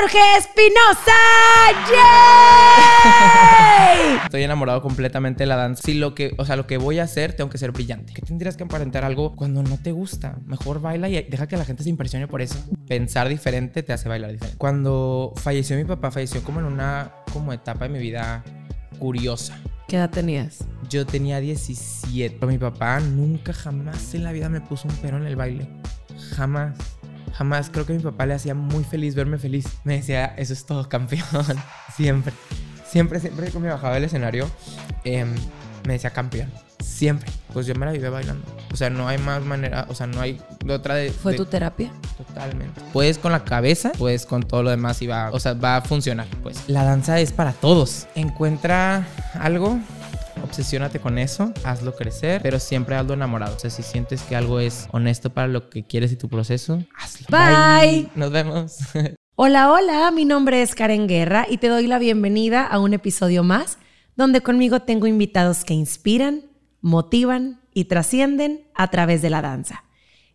Jorge Espinosa. Estoy enamorado completamente de la danza. Si lo que, o sea, lo que voy a hacer, tengo que ser brillante. ¿Qué tendrías que aparentar algo cuando no te gusta? Mejor baila y deja que la gente se impresione por eso. Pensar diferente te hace bailar diferente. Cuando falleció mi papá, falleció como en una como etapa de mi vida curiosa. ¿Qué edad tenías? Yo tenía 17. Pero mi papá nunca, jamás en la vida me puso un pero en el baile. Jamás. Jamás. Creo que a mi papá le hacía muy feliz verme feliz. Me decía, eso es todo, campeón. siempre. Siempre, siempre que me bajaba del escenario, em, me decía campeón. Siempre. Pues yo me la viví bailando. O sea, no hay más manera, o sea, no hay otra de... ¿Fue de- tu terapia? Totalmente. Puedes con la cabeza, puedes con todo lo demás y va, o sea, va a funcionar, pues. La danza es para todos. Encuentra algo, obsesiónate con eso, hazlo crecer, pero siempre hazlo enamorado. O sea, si sientes que algo es honesto para lo que quieres y tu proceso, hazlo. Bye. Nos vemos. Hola, hola, mi nombre es Karen Guerra y te doy la bienvenida a un episodio más donde conmigo tengo invitados que inspiran, motivan y trascienden a través de la danza.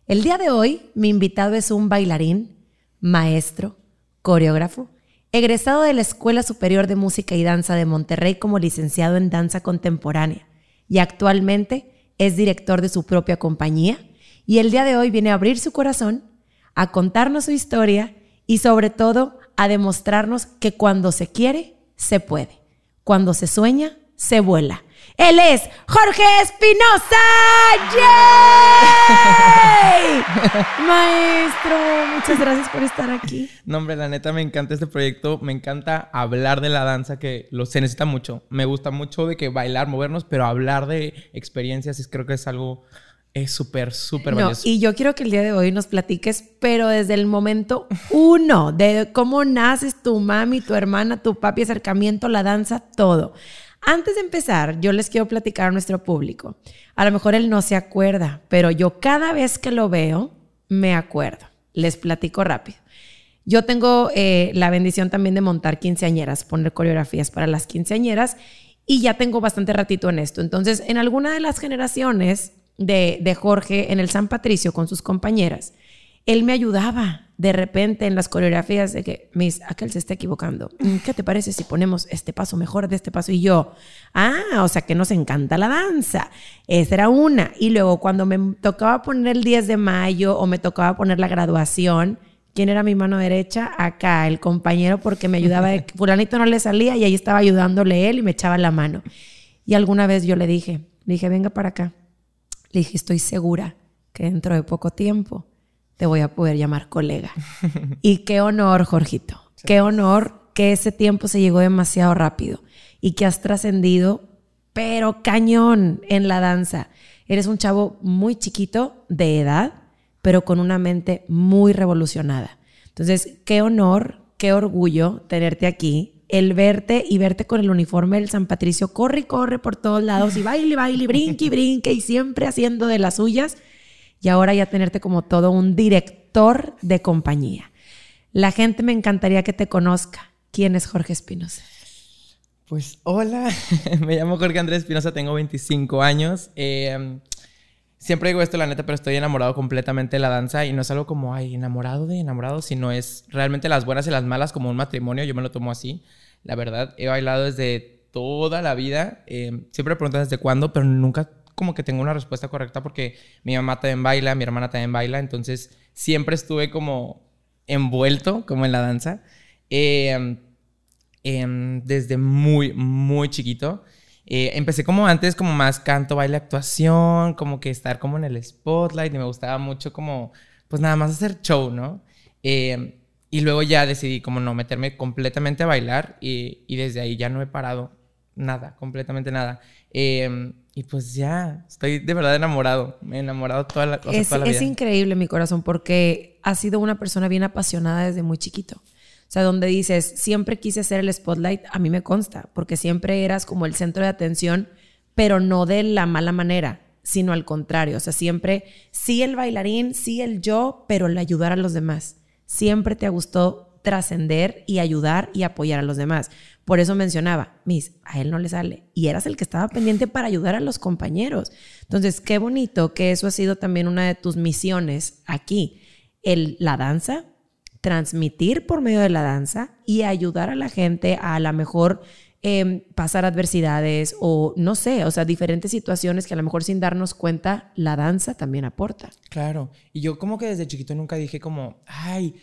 El día de hoy mi invitado es un bailarín, maestro, coreógrafo, egresado de la Escuela Superior de Música y Danza de Monterrey como licenciado en danza contemporánea y actualmente es director de su propia compañía y el día de hoy viene a abrir su corazón, a contarnos su historia y sobre todo a demostrarnos que cuando se quiere, se puede. Cuando se sueña, se vuela. Él es Jorge Espinosa. ¡Yay! Maestro, muchas gracias por estar aquí. No, hombre, la neta me encanta este proyecto. Me encanta hablar de la danza, que lo, se necesita mucho. Me gusta mucho de que bailar, movernos, pero hablar de experiencias es- creo que es algo es súper, súper No, valioso. y yo quiero que el día de hoy nos platiques, pero desde el momento uno, de cómo naces tu mami, tu hermana, tu papi, acercamiento, la danza, todo. Antes de empezar, yo les quiero platicar a nuestro público. A lo mejor él no se acuerda, pero yo cada vez que lo veo, me acuerdo. Les platico rápido. Yo tengo eh, la bendición también de montar quinceañeras, poner coreografías para las quinceañeras y ya tengo bastante ratito en esto. Entonces, en alguna de las generaciones de, de Jorge en el San Patricio con sus compañeras, él me ayudaba de repente en las coreografías de que, Miss, aquel se está equivocando. Mm, ¿Qué te parece si ponemos este paso mejor de este paso? Y yo, ah, o sea que nos encanta la danza. Esa era una. Y luego cuando me tocaba poner el 10 de mayo o me tocaba poner la graduación, ¿quién era mi mano derecha? Acá, el compañero, porque me ayudaba. De, fulanito no le salía y ahí estaba ayudándole él y me echaba la mano. Y alguna vez yo le dije, le dije, venga para acá. Le dije, estoy segura que dentro de poco tiempo te voy a poder llamar colega. y qué honor, Jorgito. Qué honor que ese tiempo se llegó demasiado rápido y que has trascendido, pero cañón en la danza. Eres un chavo muy chiquito de edad, pero con una mente muy revolucionada. Entonces, qué honor, qué orgullo tenerte aquí, el verte y verte con el uniforme del San Patricio, corre y corre por todos lados y baile, baile, brinque y brinque y siempre haciendo de las suyas. Y ahora ya tenerte como todo un director de compañía. La gente me encantaría que te conozca. ¿Quién es Jorge Espinosa? Pues hola, me llamo Jorge Andrés Espinosa, tengo 25 años. Eh, siempre digo esto, la neta, pero estoy enamorado completamente de la danza y no es algo como, ay, enamorado de enamorado, sino es realmente las buenas y las malas como un matrimonio, yo me lo tomo así. La verdad, he bailado desde toda la vida, eh, siempre preguntan desde cuándo, pero nunca como que tengo una respuesta correcta porque mi mamá también baila, mi hermana también baila, entonces siempre estuve como envuelto como en la danza. Eh, em, desde muy, muy chiquito. Eh, empecé como antes, como más canto, baile, actuación, como que estar como en el spotlight y me gustaba mucho como, pues nada más hacer show, ¿no? Eh, y luego ya decidí como no meterme completamente a bailar y, desde ahí ya no he parado nada, completamente nada. Y pues ya, estoy de verdad enamorado, me he enamorado toda la, o sea, es, toda la es vida. increíble mi corazón porque has sido una persona bien apasionada desde muy chiquito. O sea, donde dices, siempre quise ser el spotlight, a mí me consta, porque siempre eras como el centro de atención, pero no de la mala manera, sino al contrario. O sea, siempre sí el bailarín, sí el yo, pero el ayudar a los demás. Siempre te gustó trascender y ayudar y apoyar a los demás. Por eso mencionaba, Miss, a él no le sale. Y eras el que estaba pendiente para ayudar a los compañeros. Entonces, qué bonito que eso ha sido también una de tus misiones aquí. El, la danza, transmitir por medio de la danza y ayudar a la gente a a lo mejor em, pasar adversidades o no sé, o sea, diferentes situaciones que a lo mejor sin darnos cuenta la danza también aporta. Claro. Y yo como que desde chiquito nunca dije como, ay,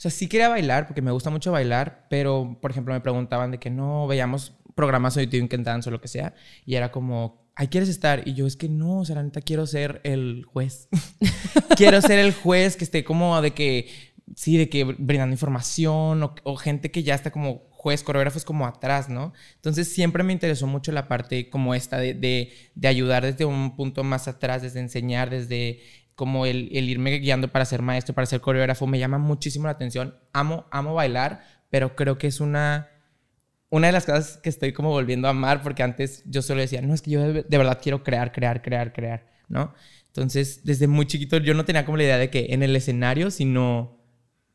sea, sí quería bailar porque me gusta mucho bailar, pero por ejemplo me preguntaban de que no veíamos programas de YouTube en Dance o lo que sea y era como, ay, ¿quieres estar? Y yo es que no, o sea, la neta quiero ser el juez. quiero ser el juez que esté como de que, sí, de que brindando información o, o gente que ya está como juez, coreógrafos como atrás, ¿no? Entonces siempre me interesó mucho la parte como esta de, de, de ayudar desde un punto más atrás, desde enseñar, desde como el, el, irme guiando para ser maestro, para ser coreógrafo, me llama muchísimo la atención. Amo, amo bailar, pero creo que es una, una de las cosas que estoy como volviendo a amar, porque antes yo solo decía, no, es que yo de, de verdad quiero crear, crear, crear, crear, ¿no? Entonces, desde muy chiquito yo no tenía como la idea de que en el escenario, sino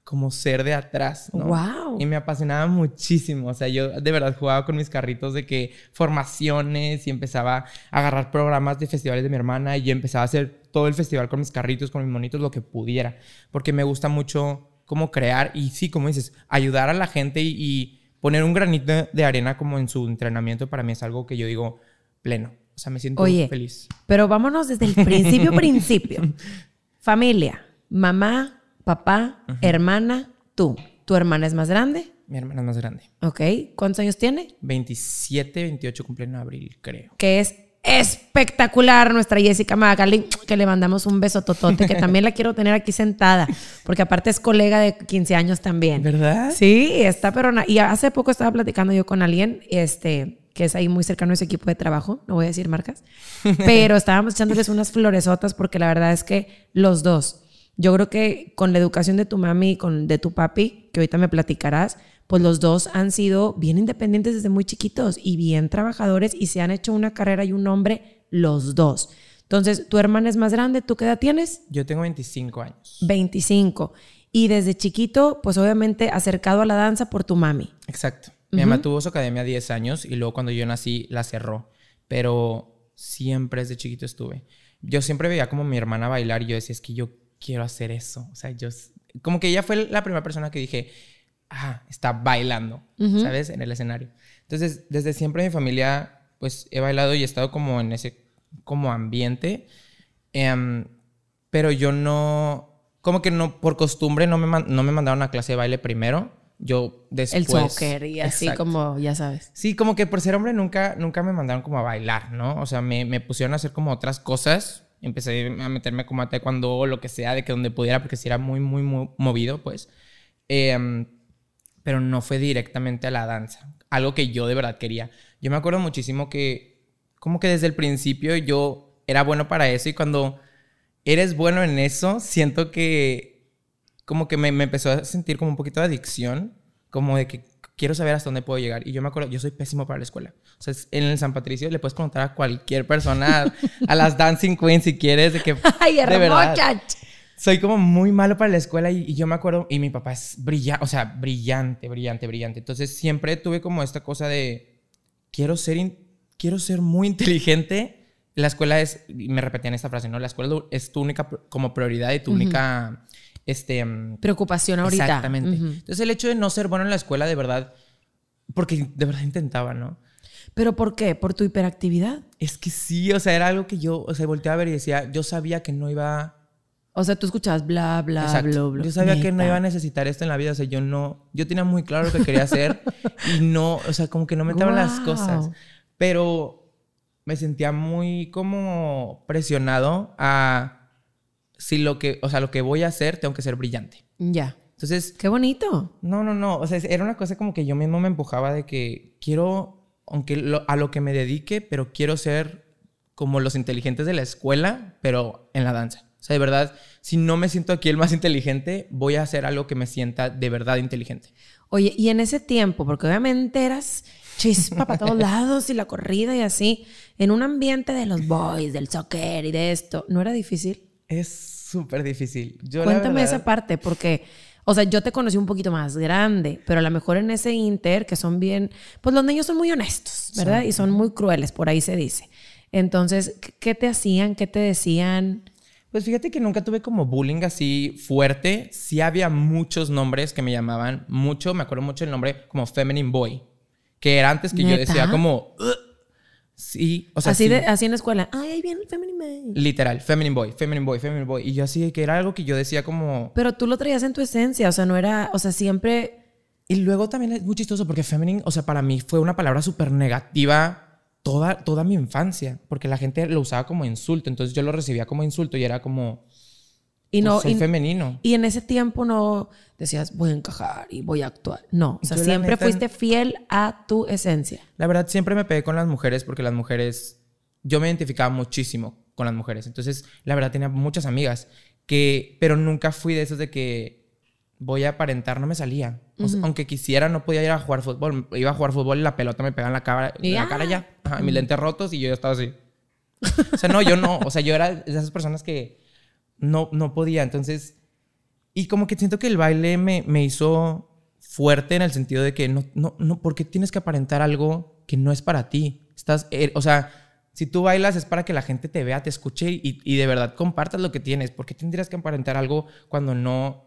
como ser de atrás, ¿no? Wow. Y me apasionaba muchísimo, o sea, yo de verdad jugaba con mis carritos de que formaciones y empezaba a agarrar programas de festivales de mi hermana y yo empezaba a hacer todo el festival con mis carritos, con mis monitos, lo que pudiera, porque me gusta mucho como crear y sí, como dices, ayudar a la gente y, y poner un granito de arena como en su entrenamiento para mí es algo que yo digo pleno, o sea, me siento Oye, feliz. Pero vámonos desde el principio, principio. Familia, mamá, papá, hermana, tú. ¿Tu hermana es más grande? Mi hermana es más grande. Ok. ¿Cuántos años tiene? 27, 28 cumple en abril, creo. Que es espectacular nuestra Jessica Magali, que le mandamos un beso totote, que también la quiero tener aquí sentada, porque aparte es colega de 15 años también. ¿Verdad? Sí, está perona. Y hace poco estaba platicando yo con alguien, este, que es ahí muy cercano a ese equipo de trabajo, no voy a decir marcas, pero estábamos echándoles unas floresotas porque la verdad es que los dos, yo creo que con la educación de tu mami y con de tu papi, que ahorita me platicarás, pues los dos han sido bien independientes desde muy chiquitos y bien trabajadores y se han hecho una carrera y un nombre los dos. Entonces, tu hermana es más grande, ¿tú qué edad tienes? Yo tengo 25 años. 25. Y desde chiquito, pues obviamente acercado a la danza por tu mami. Exacto. Mi uh -huh. mamá tuvo su academia 10 años y luego cuando yo nací la cerró. Pero siempre desde chiquito estuve. Yo siempre veía como mi hermana bailar y yo decía, es que yo quiero hacer eso. O sea, yo... Como que ella fue la primera persona que dije, ah, está bailando, uh -huh. ¿sabes? En el escenario. Entonces, desde siempre mi familia, pues he bailado y he estado como en ese como ambiente. Um, pero yo no, como que no, por costumbre no me, no me mandaron a clase de baile primero. Yo después... El soccer y así exacto. como, ya sabes. Sí, como que por ser hombre nunca, nunca me mandaron como a bailar, ¿no? O sea, me, me pusieron a hacer como otras cosas. Empecé a meterme como a taekwondo o lo que sea, de que donde pudiera, porque sí era muy, muy, muy movido, pues. Eh, pero no fue directamente a la danza. Algo que yo de verdad quería. Yo me acuerdo muchísimo que, como que desde el principio yo era bueno para eso y cuando eres bueno en eso, siento que como que me, me empezó a sentir como un poquito de adicción, como de que quiero saber hasta dónde puedo llegar. Y yo me acuerdo, yo soy pésimo para la escuela. O sea, en el San Patricio le puedes preguntar a cualquier persona, a las Dancing Queens si quieres, de que... ¡Ay, de verdad soy como muy malo para la escuela y, y, yo me acuerdo, y mi papá es brillante, o sea, brillante, brillante, brillante. Entonces siempre tuve como esta cosa de, quiero ser, in, quiero ser muy inteligente. La escuela es, y me repetían esta frase, ¿no? La escuela es tu única como prioridad y tu uh -huh. única... Este, Preocupación ahorita. Exactamente. Uh -huh. Entonces el hecho de no ser bueno en la escuela, de verdad, porque de verdad intentaba, ¿no? ¿Pero por qué? ¿Por tu hiperactividad? Es que sí, o sea, era algo que yo, o sea, volteaba a ver y decía, yo sabía que no iba o sea, tú escuchabas bla, bla, Exacto. bla, bla. Yo sabía Neta. que no iba a necesitar esto en la vida. O sea, yo no... Yo tenía muy claro lo que quería hacer. y no... O sea, como que no me wow. las cosas. Pero me sentía muy como presionado a... Si lo que... O sea, lo que voy a hacer tengo que ser brillante. Ya. Entonces... ¡Qué bonito! No, no, no. O sea, era una cosa como que yo mismo me empujaba de que quiero... Aunque lo, a lo que me dedique, pero quiero ser como los inteligentes de la escuela, pero en la danza. O sea, de verdad, si no me siento aquí el más inteligente, voy a hacer algo que me sienta de verdad inteligente. Oye, y en ese tiempo, porque obviamente eras chispa para todos lados y la corrida y así, en un ambiente de los boys, del soccer y de esto, ¿no era difícil? Es súper difícil. Yo, Cuéntame verdad... esa parte, porque, o sea, yo te conocí un poquito más grande, pero a lo mejor en ese inter, que son bien, pues los niños son muy honestos, ¿verdad? Sí. Y son muy crueles, por ahí se dice. Entonces, ¿qué te hacían? ¿Qué te decían? Pues fíjate que nunca tuve como bullying así fuerte. Sí había muchos nombres que me llamaban mucho. Me acuerdo mucho el nombre como Feminine Boy. Que era antes que yo ¿Neta? decía como... "Ugh". Sí, o sea, así, sí. de, así en la escuela. Ay, ahí viene el feminine man. Literal, Feminine Boy, Feminine Boy, Feminine Boy. Y yo así, que era algo que yo decía como... Pero tú lo traías en tu esencia, o sea, no era, o sea, siempre... Y luego también es muy chistoso porque feminine, o sea, para mí fue una palabra súper negativa toda, toda mi infancia, porque la gente lo usaba como insulto, entonces yo lo recibía como insulto y era como, Y no, pues, soy y, femenino. y en ese tiempo no decías, voy a encajar y voy a actuar. No, o sea, Yo siempre neta- fuiste fiel a tu esencia. La verdad, siempre me pegué con las mujeres porque las mujeres, yo me identificaba muchísimo con las mujeres, entonces la verdad tenía muchas amigas, que, pero nunca fui de esos de que voy a aparentar, no me salía. O sea, aunque quisiera, no podía ir a jugar fútbol. Iba a jugar fútbol y la pelota me pegaba en la cara, la cara ya. Ajá, y mis lentes rotos y yo ya estaba así. O sea, no, yo no. O sea, yo era de esas personas que no, no podía. Entonces, y como que siento que el baile me, me hizo fuerte en el sentido de que no, no, no, ¿por qué tienes que aparentar algo que no es para ti? Estás, eh, o sea, si tú bailas es para que la gente te vea, te escuche y, y de verdad compartas lo que tienes. ¿Por qué tendrías que aparentar algo cuando no,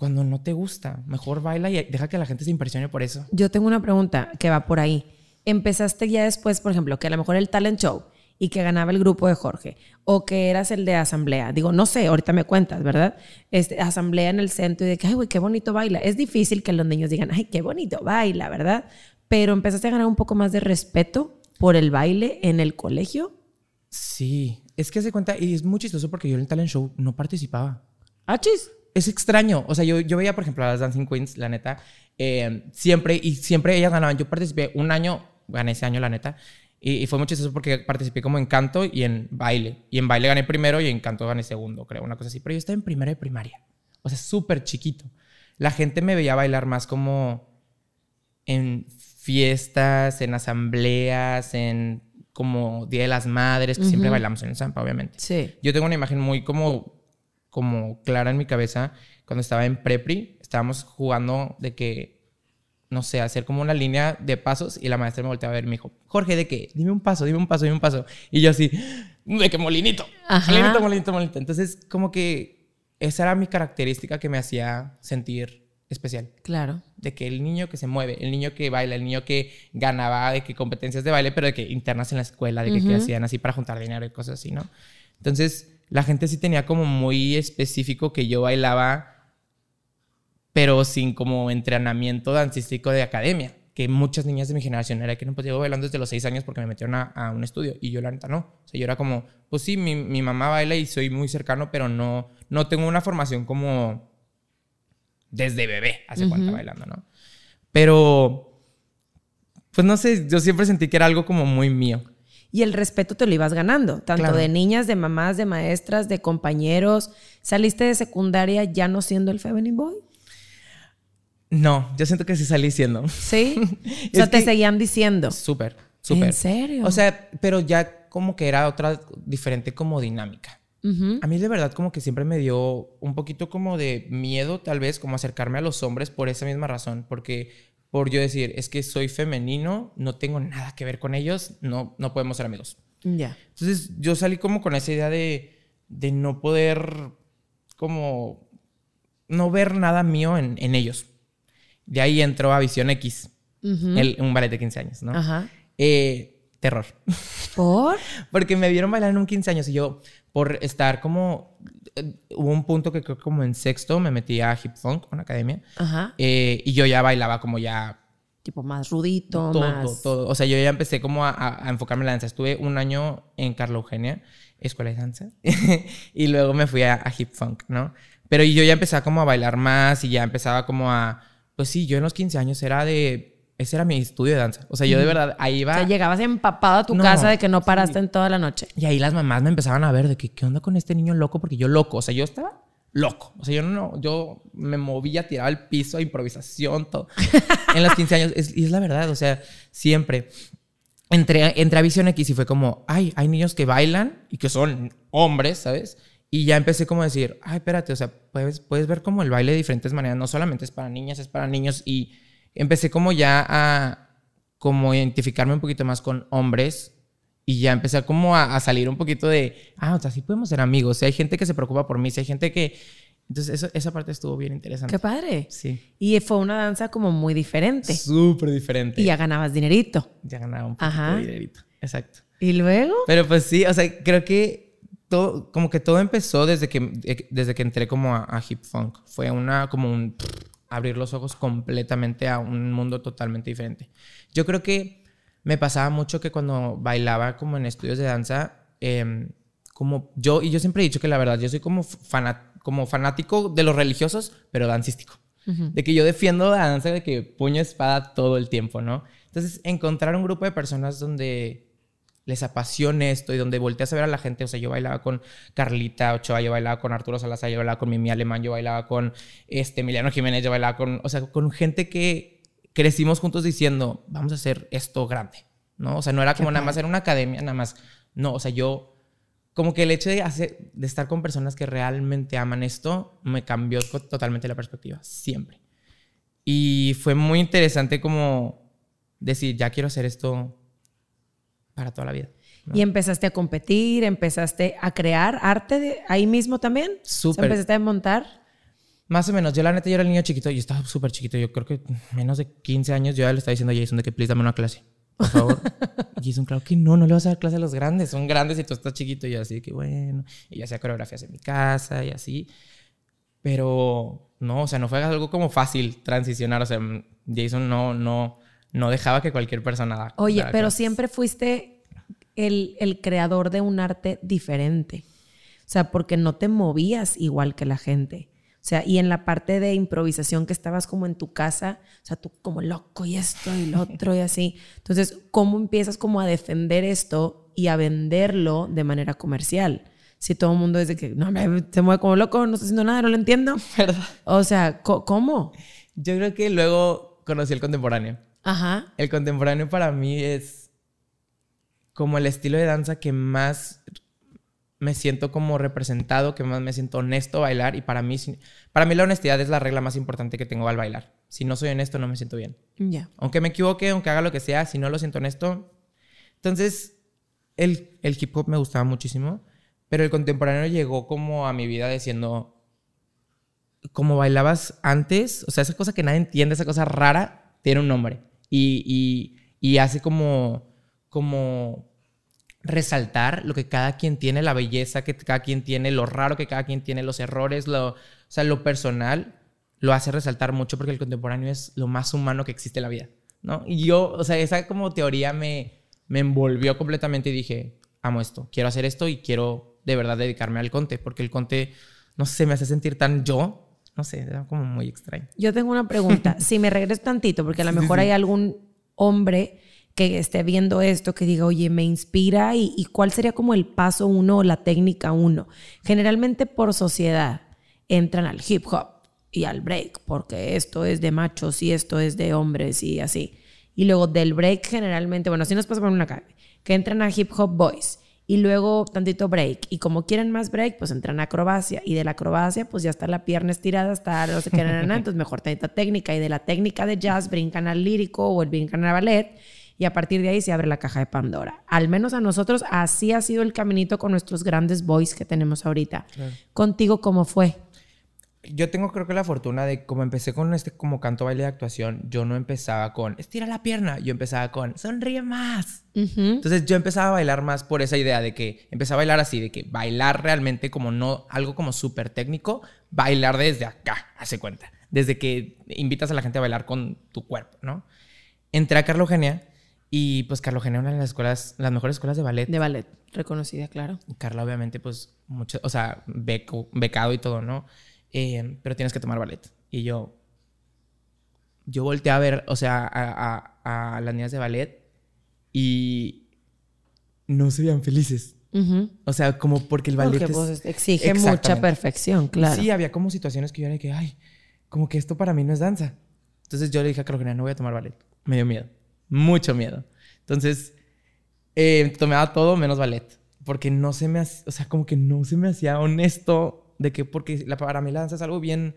cuando no te gusta? Mejor baila y deja que la gente se impresione por eso. Yo tengo una pregunta que va por ahí. Empezaste ya después, por ejemplo, que a lo mejor el talent show y que ganaba el grupo de Jorge o que eras el de asamblea. Digo, no sé, ahorita me cuentas, ¿verdad? Este, asamblea en el centro y de que, ay, güey, qué bonito baila. Es difícil que los niños digan, ay, qué bonito baila, ¿verdad? Pero empezaste a ganar un poco más de respeto por el baile en el colegio. Sí, es que se cuenta, y es muy chistoso porque yo en el talent show no participaba. Achis. Es extraño. O sea, yo, yo veía, por ejemplo, a las Dancing Queens, la neta, eh, siempre, y siempre ellas ganaban. Yo participé un año, gané ese año, la neta, y, y fue muy chistoso porque participé como en canto y en baile. Y en baile gané primero y en canto gané segundo, creo, una cosa así. Pero yo estaba en primera de primaria. O sea, súper chiquito. La gente me veía bailar más como en fiestas, en asambleas, en como Día de las Madres, que siempre bailamos en el Zampa, obviamente. Sí. Yo tengo una imagen muy como, como clara en mi cabeza. Cuando estaba en prepri, estábamos jugando de que, no sé, hacer como una línea de pasos y la maestra me volteaba a ver y me dijo, Jorge, ¿de qué? Dime un paso, dime un paso, dime un paso. Y yo así, de que molinito. Ajá. Molinito, molinito, molinito. Entonces, como que esa era mi característica que me hacía sentir especial. Claro. De que el niño que se mueve, el niño que baila, el niño que ganaba de que competencias de baile, pero de que internas en la escuela, de que, hacían así para juntar dinero y cosas así, ¿no? Entonces, la gente sí tenía como muy específico que yo bailaba, pero sin como entrenamiento dancístico de academia. Que muchas niñas de mi generación era que no, pues llevo bailando desde los seis años porque me metieron a, a un estudio. Y yo, la neta, no. O sea, yo era como, pues sí, mi, mi mamá baila y soy muy cercano, pero no, no tengo una formación como desde bebé, hace cuenta Ujú. bailando, ¿no? Pero, pues no sé, yo siempre sentí que era algo como muy mío. Y el respeto te lo ibas ganando, tanto Claro. de niñas, de mamás, de maestras, de compañeros. ¿Saliste de secundaria ya no siendo el feminine boy? No, yo siento que sí salí siendo. ¿Sí? o sea, te seguían diciendo. Súper, súper. ¿En serio? O sea, pero ya como que era otra diferente como dinámica. A mí de verdad como que siempre me dio un poquito como de miedo tal vez como acercarme a los hombres por esa misma razón, porque por yo decir, es que soy femenino, no tengo nada que ver con ellos, no, no podemos ser amigos. Ya. Entonces yo salí como con esa idea de, de no poder como no ver nada mío en, en ellos. De ahí entró a Visión X, el- un ballet de 15 años, ¿no? Ajá. Eh, terror. ¿Por? Porque me vieron bailar en un 15 años y yo, por estar como. eh, hubo un punto que creo que como en sexto me metí a Hip Funk, una academia, Ajá. eh, y yo ya bailaba como ya. Tipo más rudito, Todo, más... todo. O sea, yo ya empecé como a, a- a enfocarme en la danza. Estuve un año en Carla Eugenia, escuela de danza, y luego me fui a, a Hip Funk, ¿no? Pero yo ya empezaba como a bailar más y ya empezaba como a. Pues sí, yo en los 15 años era de. Ese era mi estudio de danza. O sea, yo de verdad ahí iba. O sea, llegabas empapado a tu No, casa de que no sí. paraste en toda la noche. Y ahí las mamás me empezaban a ver de que, ¿qué onda con este niño loco? Porque yo loco, o sea, yo estaba loco. O sea, yo no, yo me movía, tiraba al piso, improvisación, todo. en los 15 años, es- y es la verdad, o sea, siempre. Entré, entré a Visión X y fue como, ay, hay niños que bailan y que son hombres, ¿sabes? Y ya empecé como a decir, ay, espérate, o sea, puedes, puedes ver como el baile de diferentes maneras, no solamente es para niñas, es para niños. Y empecé como ya a como identificarme un poquito más con hombres Y ya empecé como a, a salir un poquito de, ah, o sea, sí podemos ser amigos. Si hay gente que se preocupa por mí, si hay gente que... Entonces, eso- esa parte estuvo bien interesante. Qué padre. Sí. Y fue una danza como muy diferente. Súper diferente. Y ya ganabas dinerito. Ya ganaba un poquito Ajá. de dinerito. Exacto. ¿Y luego? Pero pues sí, o sea, creo que todo, como que todo empezó desde que, desde que entré como a, a hip funk. Fue una, como un abrir los ojos completamente a un mundo totalmente diferente. Yo creo que me pasaba mucho que cuando bailaba como en estudios de danza, em, como yo, y yo siempre he dicho que la verdad, yo soy como, fanático de los religiosos, pero dancístico. De que yo defiendo la danza de que puño espada todo el tiempo, ¿no? Entonces, encontrar un grupo de personas donde les apasione esto y donde volteas a ver a la gente. O sea, yo bailaba con Carlita Ochoa, yo bailaba con Arturo Salazar, yo bailaba con Mimi Alemán, yo bailaba con este, Emiliano Jiménez, yo bailaba con, o sea, con gente que crecimos juntos diciendo, vamos a hacer esto grande, ¿no? O sea, no era como nada más en una academia, nada más. No, o sea, yo, como que el hecho de, hacer, de estar con personas que realmente aman esto, me cambió totalmente la perspectiva, siempre. Y fue muy interesante como decir, ya quiero hacer esto para toda la vida. ¿no? Y empezaste a competir, empezaste a crear arte de ahí mismo también. O sea, Súper. empezaste a montar. Más o menos. Yo, la neta, yo era el niño chiquito. Yo estaba súper chiquito. Yo creo que menos de 15 años yo ya le estaba diciendo a Jason de que, please, dame una clase. Por favor. y Jason, claro que no, no le vas a dar clase a los grandes. Son grandes y tú estás chiquito. Y yo así que, bueno. Y yo hacía coreografías en mi casa y así. Pero no, o sea, no fue algo como fácil transicionar. O sea, Jason no, no, no dejaba que cualquier persona Oye, pero clases. siempre fuiste el, el creador de un arte diferente. O sea, porque no te movías igual que la gente. O sea, y en la parte de improvisación que estabas como en tu casa, o sea, tú como loco y esto y lo otro y así. Entonces, ¿cómo empiezas como a defender esto y a venderlo de manera comercial? Si todo el mundo es de que, no, me, se mueve como loco, no está haciendo nada, no lo entiendo. ¿Verdad? O sea, ¿cómo? Yo creo que luego conocí el contemporáneo. Ajá. El contemporáneo para mí es como el estilo de danza que más me siento como representado, que más me siento honesto a bailar y para mí, para mí la honestidad es la regla más importante que tengo al bailar. Si no soy honesto no me siento bien. Ya. Aunque me equivoque, aunque haga lo que sea, si no lo siento honesto. Entonces, el, el hip hop me gustaba muchísimo, pero el contemporáneo llegó como a mi vida diciendo, como bailabas antes, o sea, esa cosa que nadie entiende, esa cosa rara, tiene un nombre. Y, y, hace como, como resaltar lo que cada quien tiene, la belleza que cada quien tiene, lo raro que cada quien tiene, los errores, lo, o sea, lo personal, lo hace resaltar mucho porque el contemporáneo es lo más humano que existe en la vida, ¿no? Y yo, o sea, esa como teoría me, me envolvió completamente y dije, amo esto, quiero hacer esto y quiero de verdad dedicarme al conte, porque el conte, no sé, me hace sentir tan yo, no sé, era como muy extraño. Yo tengo una pregunta. si me regreso tantito, porque a lo mejor hay algún hombre que esté viendo esto que diga, oye, me inspira y, y cuál sería como el paso uno o la técnica uno. Generalmente por sociedad entran al hip hop y al break, porque esto es de machos y esto es de hombres y así. Y luego del break generalmente, bueno, así nos pasa por una calle, que entran a hip hop boys y luego tantito break. Y como quieren más break, pues entran a acrobacia. Y de la acrobacia, pues ya está la pierna estirada, está no sé qué, entonces mejor tantita técnica. Y de la técnica de jazz brincan al lírico o el brincan al ballet. Y a partir de ahí se abre la caja de Pandora. Al menos a nosotros así ha sido el caminito con nuestros grandes boys que tenemos ahorita. Contigo, ¿cómo fue? Yo tengo creo que la fortuna de como empecé con este como canto, baile de actuación, yo no empezaba con estira la pierna, yo empezaba con sonríe más. Entonces yo empezaba a bailar más por esa idea de que empezaba a bailar así, de que bailar realmente como no algo como súper técnico, bailar desde acá, hace cuenta. Desde que invitas a la gente a bailar con tu cuerpo, ¿no? Entré a Carlogenia y pues Carlogenia es una de las escuelas, las mejores escuelas de ballet. De ballet, reconocida, claro. Carla obviamente pues mucho, o sea, beco- becado y todo, ¿no? Eh, pero tienes que tomar ballet. Y yo, yo volteé a ver, o sea, a, a- a las niñas de ballet y no se veían felices. Ujú. O sea, como porque el ballet Porque es- pues, exige mucha perfección, claro. Sí, había como situaciones que yo era de que, ay, como que esto para mí no es danza. Entonces yo le dije a Carolina, no voy a tomar ballet. Me dio miedo, mucho miedo. Entonces eh, tomaba todo menos ballet, porque no se me hacía, o sea, como que no se me hacía honesto de que, porque la, para mí la danza es algo bien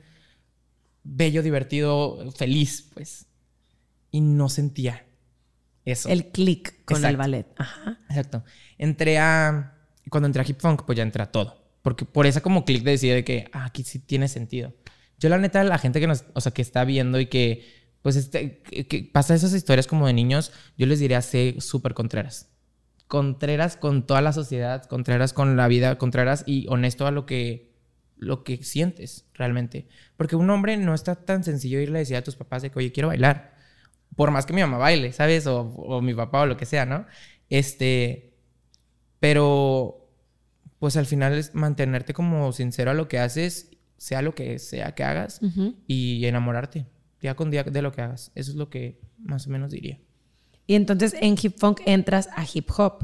bello, divertido, feliz, pues. Y no sentía. Eso. El click con el ballet. Ajá. Exacto. Entré a. Cuando entré a hip funk, pues ya entré a todo. Porque por esa como clic de decir de que ah, aquí sí tiene sentido. Yo, la neta, la gente que nos. O sea, que está viendo y que. Pues este, que, que pasa esas historias como de niños, yo les diría, sé súper contreras. Contreras con toda la sociedad, contreras con la vida, contreras y honesto a lo que, lo que sientes realmente. Porque un hombre no está tan sencillo irle a decir a tus papás de que, oye, quiero bailar. Por más que mi mamá baile, ¿sabes? O, o mi papá o lo que sea, ¿no? Este. Pero, pues al final es mantenerte como sincero a lo que haces, sea lo que sea que hagas, y enamorarte día con día de lo que hagas. Eso es lo que más o menos diría. Y entonces en hip funk entras a hip hop.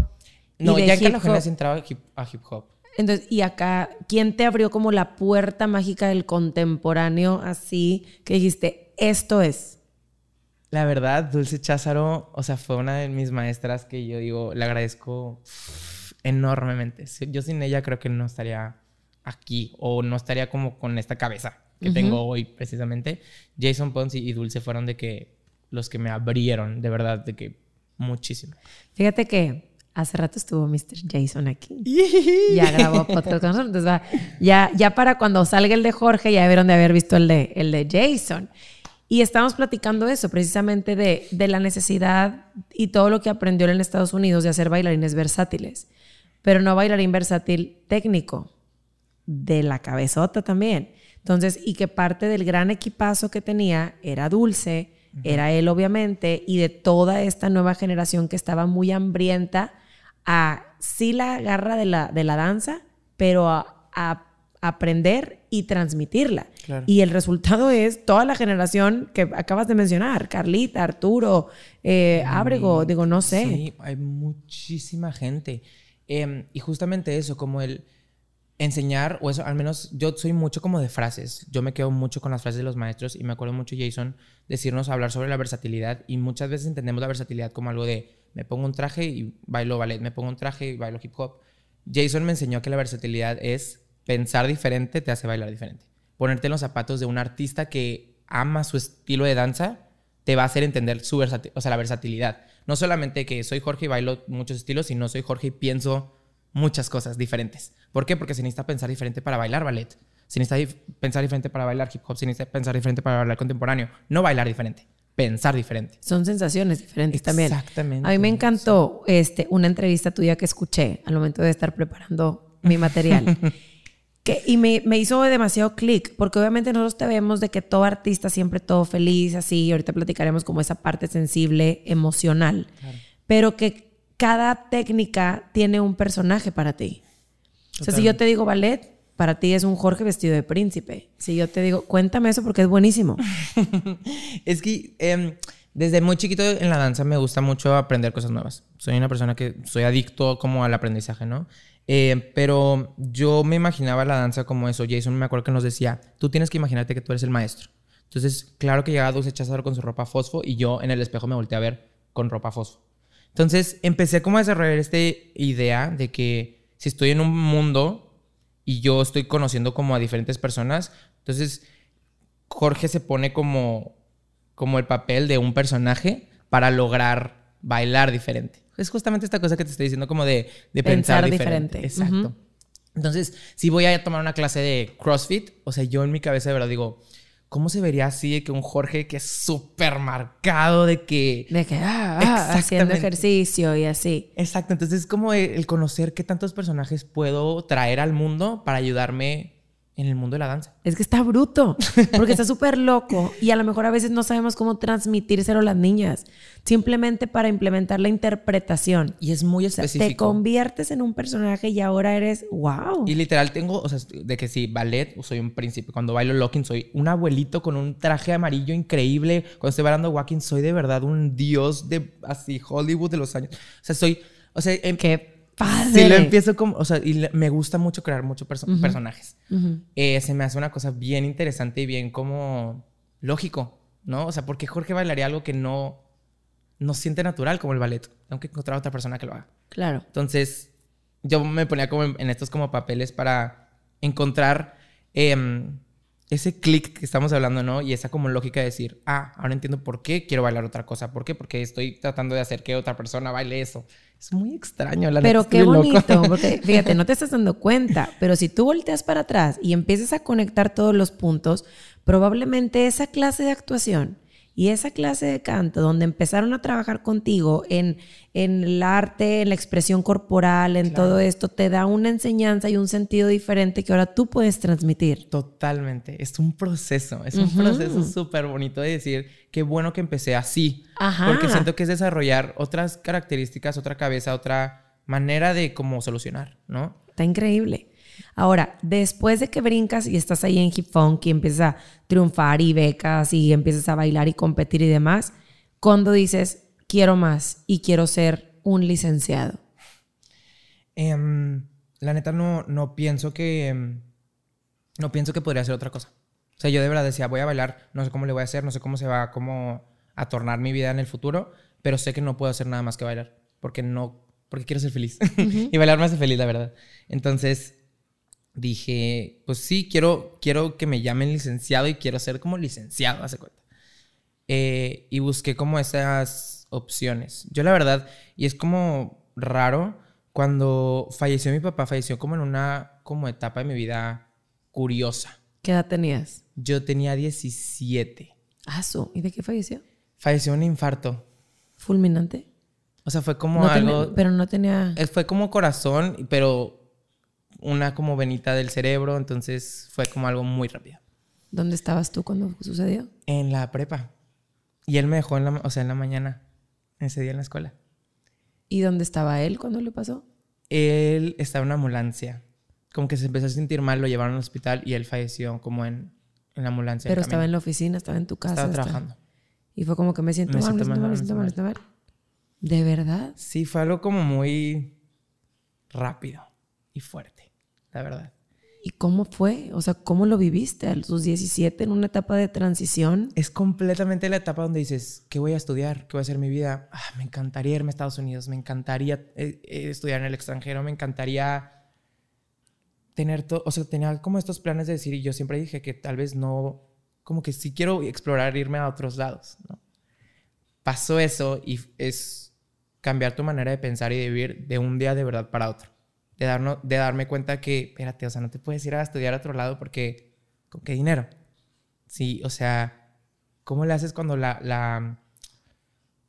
No, ya en Genial entraba a hip, a hip hop. Entonces, y acá, ¿quién te abrió como la puerta mágica del contemporáneo así que dijiste, esto es? La verdad, Dulce Cházaro, o sea, fue una de mis maestras que yo digo, le agradezco enormemente. Yo sin ella creo que no estaría aquí o no estaría como con esta cabeza que tengo hoy precisamente. Jason Ponce y Dulce fueron de que los que me abrieron, de verdad, de que muchísimo. Fíjate que hace rato estuvo Mr. Jason aquí. Ya grabó podcast con nosotros. Entonces, va, ya, ya para cuando salga el de Jorge, ya debieron de haber visto el de, el de Jason. Y estamos platicando eso, precisamente de, de la necesidad y todo lo que aprendió él en Estados Unidos de hacer bailarines versátiles. Pero no bailarín versátil técnico, de la cabezota también. Entonces, y que parte del gran equipazo que tenía era Dulce, era él obviamente, y de toda esta nueva generación que estaba muy hambrienta a sí la garra de la, de la danza, pero a, a aprender y transmitirla. Claro. Y el resultado es toda la generación que acabas de mencionar, Carlita, Arturo, eh, Ábrego, digo, no sé. Sí, hay muchísima gente. Em, y justamente eso, como el enseñar, o eso, al menos yo soy mucho como de frases. Yo me quedo mucho con las frases de los maestros y me acuerdo mucho Jason decirnos hablar sobre la versatilidad y muchas veces entendemos la versatilidad como algo de me pongo un traje y bailo ballet, me pongo un traje y bailo hip hop. Jason me enseñó que la versatilidad es pensar diferente te hace bailar diferente. Ponerte en los zapatos de un artista que ama su estilo de danza te va a hacer entender su o sea, la versatilidad. No solamente que soy Jorge y bailo muchos estilos, sino soy Jorge y pienso muchas cosas diferentes. ¿Por qué? Porque se necesita pensar diferente para bailar ballet. Se necesita pensar diferente para bailar hip hop. Se necesita pensar diferente para bailar contemporáneo. No bailar diferente, pensar diferente. Son sensaciones diferentes también. Exactamente. A mí me encantó este, una entrevista tuya que escuché al momento de estar preparando mi material. que, y me, me hizo demasiado clic, porque obviamente nosotros te vemos de que todo artista siempre todo feliz, así, y ahorita platicaremos como esa parte sensible, emocional, pero que cada técnica tiene un personaje para ti. O sea, si yo te digo ballet, para ti es un Jorge vestido de príncipe. Si yo te digo, cuéntame eso porque es buenísimo. Es que em, desde muy chiquito en la danza me gusta mucho aprender cosas nuevas. Soy una persona que soy adicto como al aprendizaje, ¿no? Eh, pero yo me imaginaba la danza como eso. Jason me acuerdo que nos decía, tú tienes que imaginarte que tú eres el maestro. Entonces, claro que llegaba Dulce Cházaro con su ropa fosfo y yo en el espejo me volteé a ver con ropa fosfo. Entonces, empecé como a desarrollar esta idea de que si estoy en un mundo y yo estoy conociendo como a diferentes personas, entonces Jorge se pone como, como el papel de un personaje para lograr bailar diferente. Es justamente esta cosa que te estoy diciendo como de, de pensar, Pensar diferente. diferente. Exacto. Entonces, si voy a tomar una clase de CrossFit, o sea, yo en mi cabeza de verdad digo, ¿cómo se vería así de que un Jorge que es súper marcado, de que... De que, ah, ah, haciendo ejercicio y así. Exacto, entonces es como el conocer qué tantos personajes puedo traer al mundo para ayudarme en el mundo de la danza. Es que está bruto, porque está súper loco y a lo mejor a veces no sabemos cómo transmitírselo a las niñas, simplemente para implementar la interpretación. Y es muy O sea, te específico. conviertes en un personaje y ahora eres, wow. Y literal tengo, o sea, de que sí, ballet, soy un príncipe. Cuando bailo locking, soy un abuelito con un traje amarillo increíble. Cuando estoy bailando walking, soy de verdad un dios de así Hollywood de los años. O sea, soy, o sea, em- Qué padre. sí lo empiezo como, o sea, y le- me gusta mucho crear muchos perso- personajes. Eh, se me hace una cosa bien interesante y bien como lógico, ¿no? O sea, porque Jorge bailaría algo que no, no siente natural como el ballet. Tengo que encontrar otra persona que lo haga. Claro. Entonces, yo me ponía como en, en estos como papeles para encontrar em, ese clic que estamos hablando, ¿no? Y esa como lógica de decir, ah, ahora entiendo por qué quiero bailar otra cosa. ¿Por qué? Porque estoy tratando de hacer que otra persona baile eso. Es muy extraño, la Pero qué bonito, porque fíjate, no te estás dando cuenta, pero si tú volteas para atrás y empiezas a conectar todos los puntos, probablemente esa clase de actuación y esa clase de canto, donde empezaron a trabajar contigo en, en el arte, en la expresión corporal, en todo esto, te da una enseñanza y un sentido diferente que ahora tú puedes transmitir. Totalmente. Es un proceso. Es un proceso súper bonito de decir, qué bueno que empecé así. Porque siento que es desarrollar otras características, otra cabeza, otra manera de cómo solucionar, ¿no? Está increíble. Ahora, después de que brincas y estás ahí en Hip Funk y empiezas a triunfar y becas y empiezas a bailar y competir y demás, cuando dices, quiero más y quiero ser un licenciado? Em, la neta no, no pienso que... Em, no pienso que podría hacer otra cosa. O sea, yo de verdad decía, voy a bailar, no sé cómo le voy a hacer, no sé cómo se va cómo a tornar mi vida en el futuro, pero sé que no puedo hacer nada más que bailar, porque no, porque quiero ser feliz. y bailar me hace feliz, la verdad. Entonces, dije, pues sí, quiero, quiero que me llamen licenciado y quiero ser como licenciado, hace cuenta. Eh, y busqué como esas opciones. Yo la verdad, y es como raro, cuando falleció mi papá, falleció como en una como etapa de mi vida curiosa. ¿Qué edad tenías? Yo tenía 17. Ah, ¿y de qué falleció? Falleció un infarto. ¿Fulminante? O sea, fue como algo... pero no tenía... Fue como corazón, pero una como venita del cerebro, entonces fue como algo muy rápido. ¿Dónde estabas tú cuando sucedió? En la prepa. Y él me dejó en la, o sea, en la mañana, ese día en la escuela. ¿Y dónde estaba él cuando le pasó? Él estaba en una ambulancia. Como que se empezó a sentir mal, lo llevaron al hospital y él falleció como en, en la ambulancia. Pero estaba en la oficina, estaba en tu casa. Estaba trabajando. Y fue como que me siento mal, me siento mal, me siento mal, me siento mal. ¿De verdad? Sí, fue algo como muy rápido y fuerte la verdad. ¿Y cómo fue? O sea, ¿cómo lo viviste a los 17 en una etapa de transición? Es completamente la etapa donde dices, ¿qué voy a estudiar? ¿Qué voy a hacer mi vida? Ah, me encantaría irme a Estados Unidos, me encantaría eh, eh, estudiar en el extranjero, me encantaría tener todo, o sea, tenía como estos planes de decir, y yo siempre dije que tal vez no, como que sí quiero explorar, irme a otros lados, ¿no? Pasó eso y es cambiar tu manera de pensar y de vivir de un día de verdad para otro de, darnos, de darme cuenta que, espérate, o sea, no te puedes ir a estudiar a otro lado porque, ¿con qué dinero? Sí, o sea, ¿cómo le haces cuando la, la,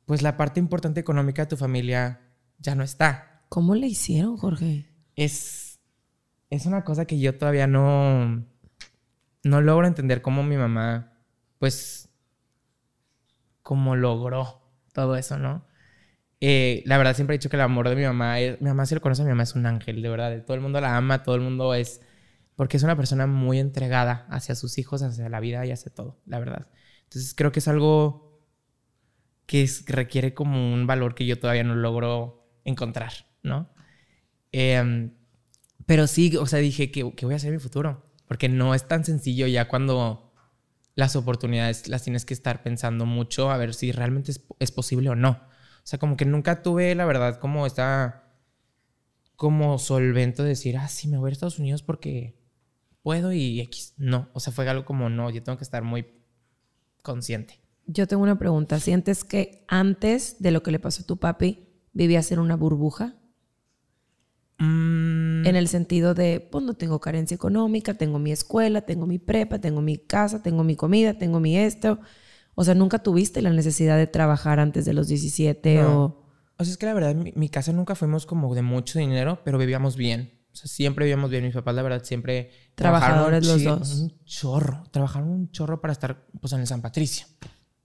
pues la parte importante económica de tu familia ya no está? ¿Cómo le hicieron, Jorge? Es, es una cosa que yo todavía no, no logro entender cómo mi mamá, pues, cómo logró todo eso, ¿no? Eh, la verdad siempre he dicho que el amor de mi mamá, mi mamá si lo conoce, mi mamá es un ángel, de verdad. Todo el mundo la ama, todo el mundo es, porque es una persona muy entregada hacia sus hijos, hacia la vida y hacia todo, la verdad. Entonces creo que es algo que requiere como un valor que yo todavía no logro encontrar, ¿no? Em, pero sí, o sea, dije que, voy a hacer mi futuro, porque no es tan sencillo ya cuando las oportunidades las tienes que estar pensando mucho a ver si realmente es, es posible o no. O sea, como que nunca tuve, la verdad, como esta, como solvento de decir, ah, sí, me voy a Estados Unidos porque puedo y X. No, o sea, fue algo como, no, yo tengo que estar muy consciente. Yo tengo una pregunta. ¿Sientes que antes de lo que le pasó a tu papi, vivías en una burbuja? Mm. En el sentido de, pues no tengo carencia económica, tengo mi escuela, tengo mi prepa, tengo mi casa, tengo mi comida, tengo mi esto. O sea, ¿nunca tuviste la necesidad de trabajar antes de los 17 o...? O sea, es que la verdad, mi, mi, casa nunca fuimos como de mucho dinero, pero vivíamos bien. O sea, siempre vivíamos bien. Mis papás, la verdad, siempre... Trabajadores los dos. Un chorro. Trabajaron un chorro para estar, pues, en el San Patricio.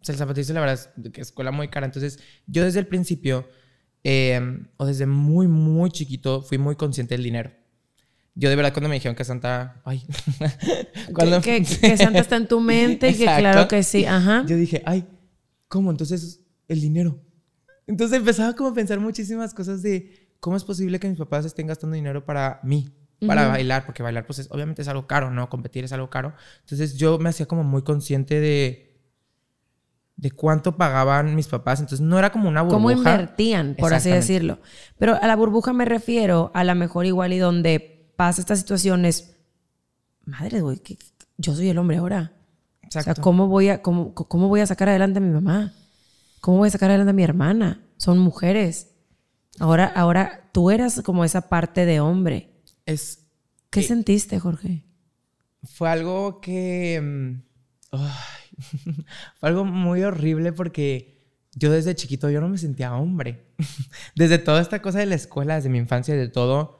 O sea, el San Patricio, la verdad, es que escuela muy cara. Entonces, yo desde el principio, eh, o desde muy, muy chiquito, fui muy consciente del dinero. Yo de verdad cuando me dijeron que Santa, ay, cuando... que, Santa está en tu mente y que claro que sí, ajá. Yo dije, ay, ¿cómo? Entonces el dinero. Entonces empezaba como a pensar muchísimas cosas de cómo es posible que mis papás estén gastando dinero para mí, para bailar, porque bailar pues obviamente es algo caro, ¿no? Competir es algo caro. Entonces yo me hacía como muy consciente de de cuánto pagaban mis papás, entonces no era como una burbuja. Cómo invertían, por así decirlo. Pero a la burbuja me refiero a la mejor igual y donde pasa estas situaciones, madre, güey, yo soy el hombre ahora. O sea, ¿cómo voy, a, cómo, ¿cómo voy a sacar adelante a mi mamá? ¿Cómo voy a sacar adelante a mi hermana? Son mujeres. Ahora, ahora tú eras como esa parte de hombre. Es. ¿Qué sentiste, Jorge? Fue algo que. Mm, fue algo muy horrible porque yo desde chiquito yo no me sentía hombre. desde toda esta cosa de la escuela, desde mi infancia, de todo,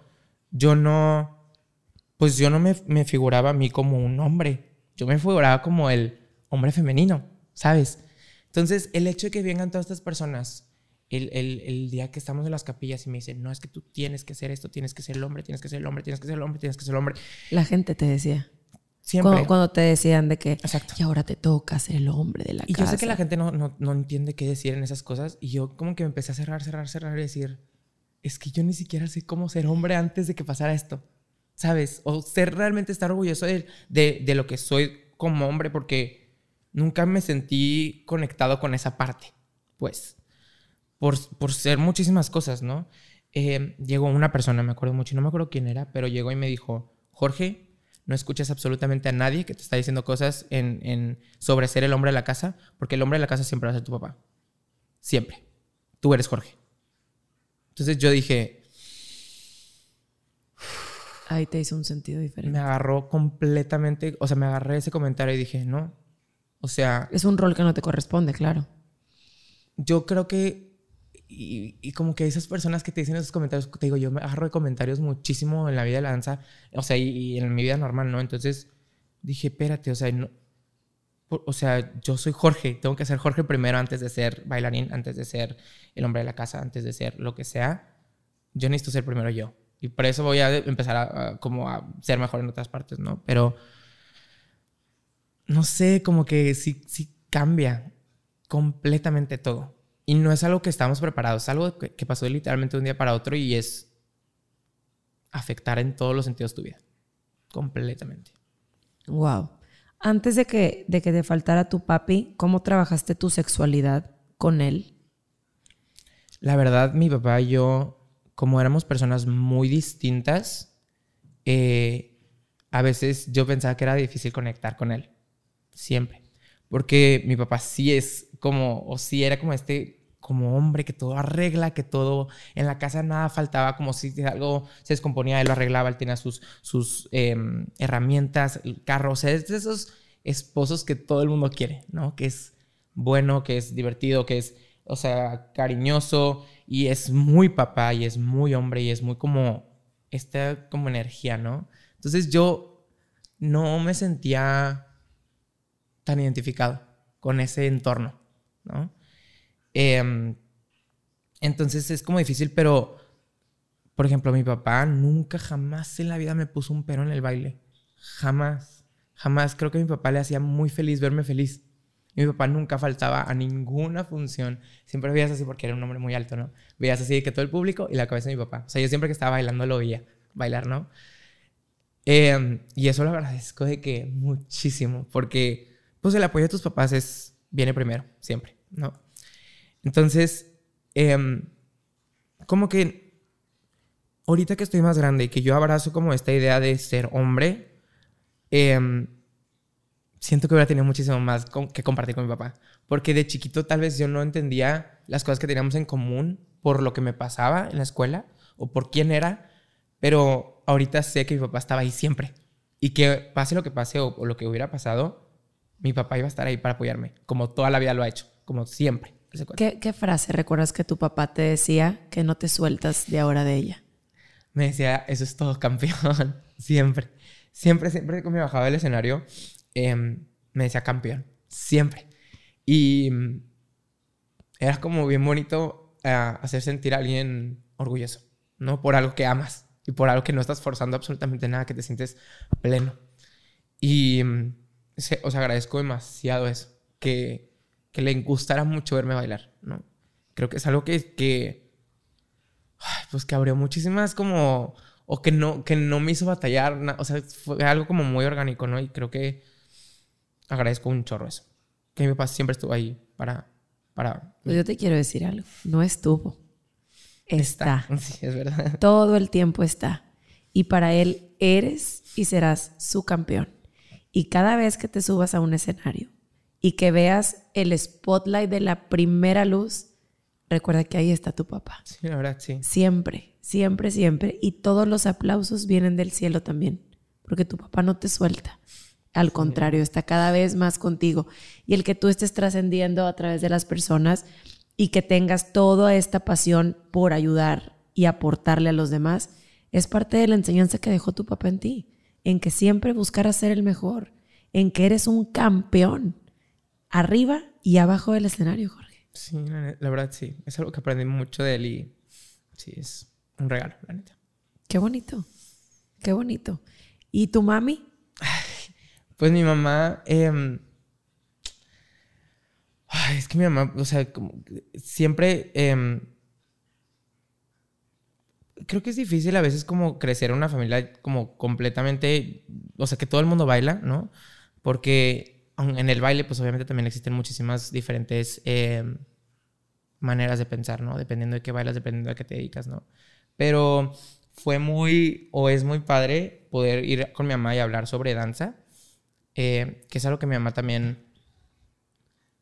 yo no. Pues yo no me, me figuraba a mí como un hombre. Yo me figuraba como el hombre femenino, ¿sabes? Entonces, el hecho de que vengan todas estas personas el, el, el, día que estamos en las capillas y me dicen, no, es que tú tienes que hacer esto, tienes que ser el hombre, tienes que ser el hombre, tienes que ser el hombre, tienes que ser el hombre. La gente te decía. Siempre. Cuando, te decían de que, Exacto. y ahora te toca ser el hombre de la y casa. Y yo sé que la gente no, no, no, entiende qué decir en esas cosas y yo como que me empecé a cerrar, cerrar, cerrar y decir, es que yo ni siquiera sé cómo ser hombre antes de que pasara esto, ¿sabes? O ser realmente estar orgulloso de, de, de lo que soy como hombre porque nunca me sentí conectado con esa parte, pues por, por ser muchísimas cosas, ¿no? Eh, llegó una persona, me acuerdo mucho, no me acuerdo quién era, pero llegó y me dijo, Jorge, no escuchas absolutamente a nadie que te está diciendo cosas en, en, sobre ser el hombre de la casa, porque el hombre de la casa siempre va a ser tu papá. Siempre. Tú eres Jorge. Entonces yo dije... Ahí te hizo un sentido diferente. Me agarró completamente, o sea, me agarré ese comentario y dije, no. O sea... Es un rol que no te corresponde, claro. Yo creo que y, como que esas personas que te dicen esos comentarios, te digo, yo me agarro de comentarios muchísimo en la vida de la danza, o sea, y, en mi vida normal, ¿no? Entonces dije, espérate, o sea, no, o sea, yo soy Jorge, tengo que ser Jorge primero antes de ser bailarín, antes de ser el hombre de la casa, antes de ser lo que sea. Yo necesito ser primero yo. Y por eso voy a empezar a, como a ser mejor en otras partes, ¿no? Pero no sé, como que sí, sí cambia completamente todo. Y no es algo que estamos preparados, es algo que, pasó literalmente de un día para otro y es afectar en todos los sentidos tu vida. Completamente. Wow. Antes de que, de que te faltara tu papi, ¿cómo trabajaste tu sexualidad con él? La verdad, mi papá y yo, como éramos personas muy distintas, eh, a veces yo pensaba que era difícil conectar con él. Siempre. Porque mi papá sí es como, o sí era como este como hombre que todo arregla, que todo en la casa nada faltaba, como si algo se descomponía, él lo arreglaba, él tenía sus, sus em, herramientas, el carro, o sea, es de esos esposos que todo el mundo quiere, ¿no? Que es bueno, que es divertido, que es, o sea, cariñoso y es muy papá y es muy hombre y es muy como, esta como energía, ¿no? Entonces yo no me sentía tan identificado con ese entorno, ¿no? Em, entonces es como difícil, pero, por ejemplo, mi papá nunca, jamás en la vida me puso un pero en el baile. Jamás, jamás. Creo que mi papá le hacía muy feliz verme feliz. Y mi papá nunca faltaba a ninguna función. Siempre veías así porque era un hombre muy alto, ¿no? Veías así que todo el público y la cabeza de mi papá. O sea, yo siempre que estaba bailando lo veía bailar, ¿no? Em, y eso lo agradezco de que muchísimo, porque pues el apoyo de tus papás es, viene primero, siempre, ¿no? Entonces, em, como que ahorita que estoy más grande y que yo abrazo como esta idea de ser hombre, em, siento que hubiera tenido muchísimo más que compartir con mi papá. Porque de chiquito tal vez yo no entendía las cosas que teníamos en común por lo que me pasaba en la escuela o por quién era, pero ahorita sé que mi papá estaba ahí siempre. Y que pase lo que pase o, o lo que hubiera pasado, mi papá iba a estar ahí para apoyarme, como toda la vida lo ha hecho, como siempre. ¿Qué, frase recuerdas que tu papá te decía que no te sueltas de ahora de ella? Me decía, eso es todo, campeón. siempre. Siempre, siempre que me bajaba del escenario, em, me decía campeón. Siempre. Y mm, era como bien bonito eh, hacer sentir a alguien orgulloso, ¿no? Por algo que amas y por algo que no estás forzando absolutamente nada, que te sientes pleno. Y mm, os agradezco demasiado eso, que que le gustara mucho verme bailar, ¿no? Creo que es algo que, que pues que abrió muchísimas como, o que no, que no me hizo batallar, o sea, fue algo como muy orgánico, ¿no? Y creo que agradezco un chorro eso, que mi papá siempre estuvo ahí para... para pues yo te quiero decir algo, no estuvo, está. está. Sí, es verdad. Todo el tiempo está. Y para él eres y serás su campeón. Y cada vez que te subas a un escenario y que veas el spotlight de la primera luz, recuerda que ahí está tu papá. Sí, la verdad, sí. Siempre, siempre, siempre. Y todos los aplausos vienen del cielo también, porque tu papá no te suelta. Al contrario, está cada vez más contigo. Y el que tú estés trascendiendo a través de las personas y que tengas toda esta pasión por ayudar y aportarle a los demás, es parte de la enseñanza que dejó tu papá en ti en que siempre buscarás ser el mejor, en que eres un campeón, arriba y abajo del escenario, Jorge. Sí, la, verdad sí. Es algo que aprendí mucho de él y sí, es un regalo, la neta. Qué bonito, qué bonito. ¿Y tu mami? Pues mi mamá, em, es que mi mamá, o sea, como, siempre em, creo que es difícil a veces como crecer en una familia como completamente, o sea, que todo el mundo baila, ¿no? Porque en el baile, pues obviamente también existen muchísimas diferentes eh, maneras de pensar, ¿no? Dependiendo de qué bailas, dependiendo de qué te dedicas, ¿no? Pero fue muy, o es muy padre poder ir con mi mamá y hablar sobre danza, eh, que es algo que mi mamá también,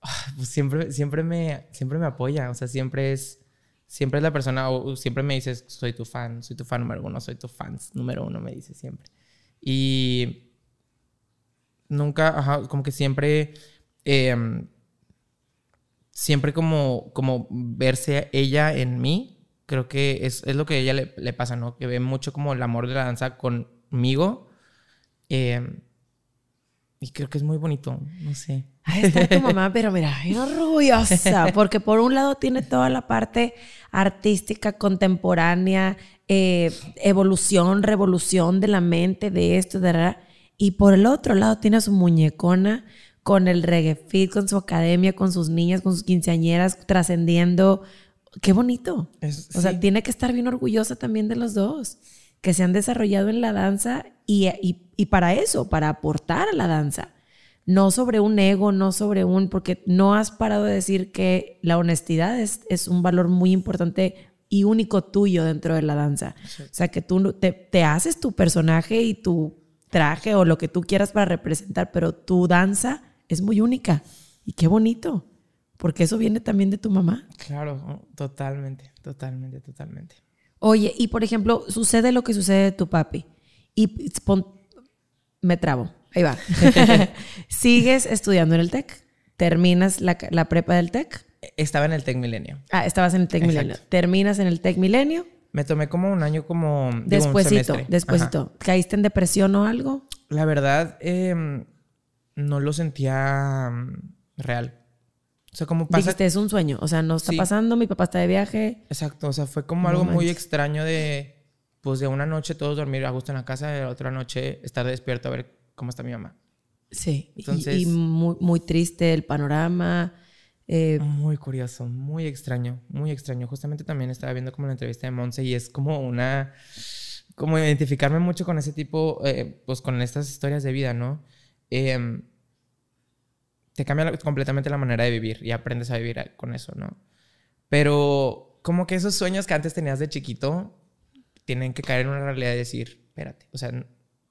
ah, pues siempre, siempre, me, siempre me apoya, o sea, siempre es siempre es la persona, o siempre me dices, soy tu fan, soy tu fan número uno, soy tu fan número uno, me dice siempre. Y nunca, ajá, como que siempre, em, siempre como, como verse ella en mí, creo que es, es lo que a ella le, pasa, ¿no? Que ve mucho como el amor de la danza conmigo. Eh, y creo que es muy bonito, no sé. Ahí está tu mamá, pero mira, bien orgullosa, porque por un lado tiene toda la parte artística, contemporánea, eh, evolución, revolución de la mente, de esto, de la, y por el otro lado tiene a su muñecona con el reggae fit, con su academia, con sus niñas, con sus quinceañeras, trascendiendo. Qué bonito. o sea, tiene que estar bien orgullosa también de los dos que se han desarrollado en la danza y, y, para eso, para aportar a la danza. No sobre un ego, no sobre un, porque no has parado de decir que la honestidad es, es un valor muy importante y único tuyo dentro de la danza. O sea, que tú te, te haces tu personaje y tu traje o lo que tú quieras para representar, pero tu danza es muy única. Y qué bonito, porque eso viene también de tu mamá. Claro, totalmente, totalmente, totalmente. Oye, y por ejemplo, sucede lo que sucede de tu papi. Y me trabo. Ahí va. Sigues estudiando en el TEC. Terminas la, prepa del TEC. Estaba en el TEC Milenio. Ah, estabas en el TEC Milenio. Terminas en el TEC Milenio. Me tomé como un año como... Despuésito, despuésito. ¿Caíste en depresión o algo? La verdad, em, no lo sentía mm, real. O sea, como pasa... Dijiste, es un sueño. O sea, no está pasando, mi papá está de viaje. Exacto. O sea, fue como algo muy extraño de, pues, de una noche todos dormir a gusto en la casa y de la otra noche estar despierto a ver cómo está mi mamá. Sí. Entonces... Y, muy, muy, triste el panorama. Eh, muy curioso, muy extraño, muy extraño. Justamente también estaba viendo como la entrevista de Monse y es como una... Como identificarme mucho con ese tipo, eh, pues con estas historias de vida, ¿no? Eh, te cambia completamente la manera de vivir y aprendes a vivir con eso, ¿no? Pero como que esos sueños que antes tenías de chiquito tienen que caer en una realidad de decir, espérate, o sea,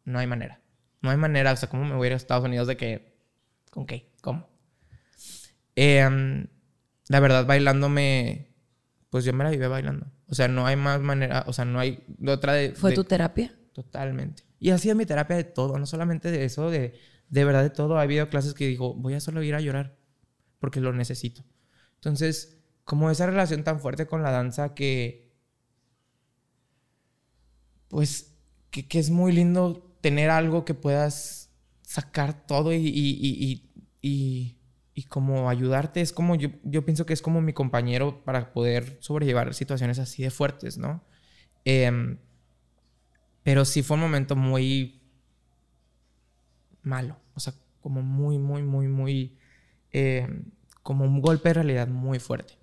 no hay manera. No hay manera, o sea, ¿cómo me voy a ir a Estados Unidos de que, ¿con qué? ¿Cómo? Em, la verdad, bailándome, pues yo me la viví bailando. O sea, no hay más manera, o sea, no hay otra de... ¿Fue tu terapia? Totalmente. Y ha sido mi terapia de todo, no solamente de eso, de de verdad de todo. Ha habido clases que dijo, voy a solo ir a llorar porque lo necesito. Entonces, como esa relación tan fuerte con la danza que, pues, que, es muy lindo tener algo que puedas sacar todo y, y, y, y como ayudarte. Es como, yo, yo, pienso que es como mi compañero para poder sobrellevar situaciones así de fuertes, ¿no? Em, pero sí fue un momento muy malo. O sea, como muy, muy, muy, muy... Eh, como un golpe de realidad muy fuerte.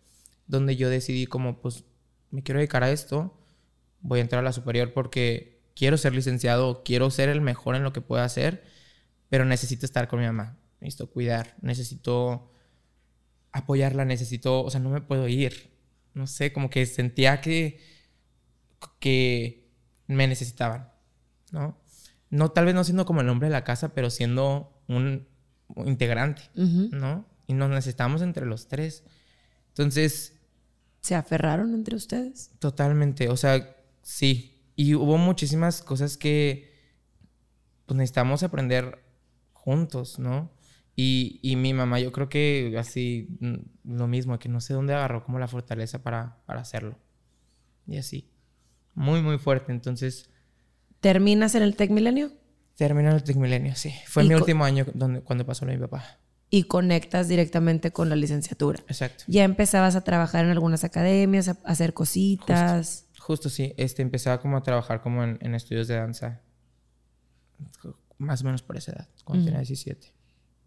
Donde yo decidí como, pues, me quiero dedicar a esto. Voy a entrar a la superior porque quiero ser licenciado, quiero ser el mejor en lo que pueda hacer, pero necesito estar con mi mamá. Necesito cuidar, necesito apoyarla, necesito, o sea, no me puedo ir. No sé, como que sentía que, que me necesitaban, ¿no? no tal vez no siendo como el hombre de la casa, pero siendo un, integrante. ¿no? Y nos necesitamos entre los tres. Entonces, ¿Se aferraron entre ustedes? Totalmente, o sea, sí. Y hubo muchísimas cosas que pues necesitamos aprender juntos, ¿no? Y, y mi mamá, yo creo que así mm, lo mismo, que no sé dónde agarró como la fortaleza para, para hacerlo. Y así. Muy, muy fuerte. Entonces, ¿Terminas en el Tec Milenio? terminó el Tecmilenio, sí. Fue mi último año donde, cuando pasó lo de mi papá. y conectas directamente con la licenciatura. Exacto. Ya empezabas a trabajar en algunas academias, a a hacer cositas. Justo sí, este, empezaba como a trabajar como en, en estudios de danza. Más o menos por esa edad, cuando tenía 17.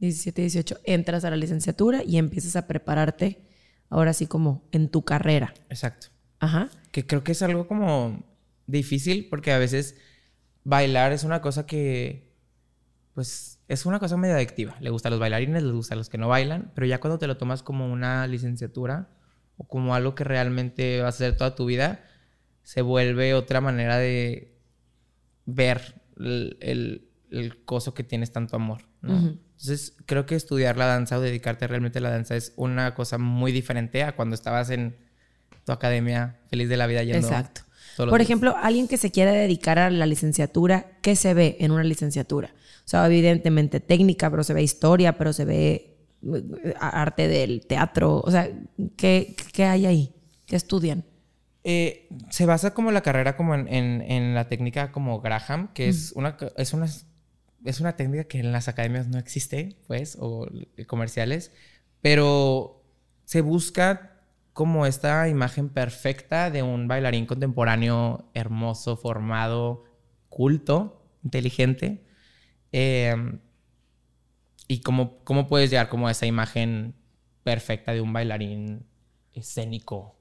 17, 18, entras a la licenciatura y empiezas a prepararte ahora sí como en tu carrera. Exacto. Ajá. Que creo que es algo como difícil porque a veces bailar es una cosa que, pues, es una cosa medio adictiva. Le gusta a los bailarines, les gusta a los que no bailan, pero ya cuando te lo tomas como una licenciatura o como algo que realmente vas a hacer toda tu vida, se vuelve otra manera de ver el, el, el coso que tienes tanto amor. ¿no? Entonces, creo que estudiar la danza o dedicarte realmente a la danza es una cosa muy diferente a cuando estabas en tu academia feliz de la vida yendo. Exacto. Por días. ejemplo, alguien que se quiera dedicar a la licenciatura, ¿qué se ve en una licenciatura? O sea, evidentemente técnica, pero se ve historia, pero se ve eh, arte del teatro. O sea, ¿qué, qué hay ahí? ¿Qué estudian? Eh, se basa como la carrera como en, en- en la técnica como Graham, que es una es una es una técnica que en las academias no existe, pues, o comerciales, pero se busca como esta imagen perfecta de un bailarín contemporáneo hermoso, formado, culto, inteligente. Eh, y cómo, cómo puedes llegar como a esa imagen perfecta de un bailarín escénico.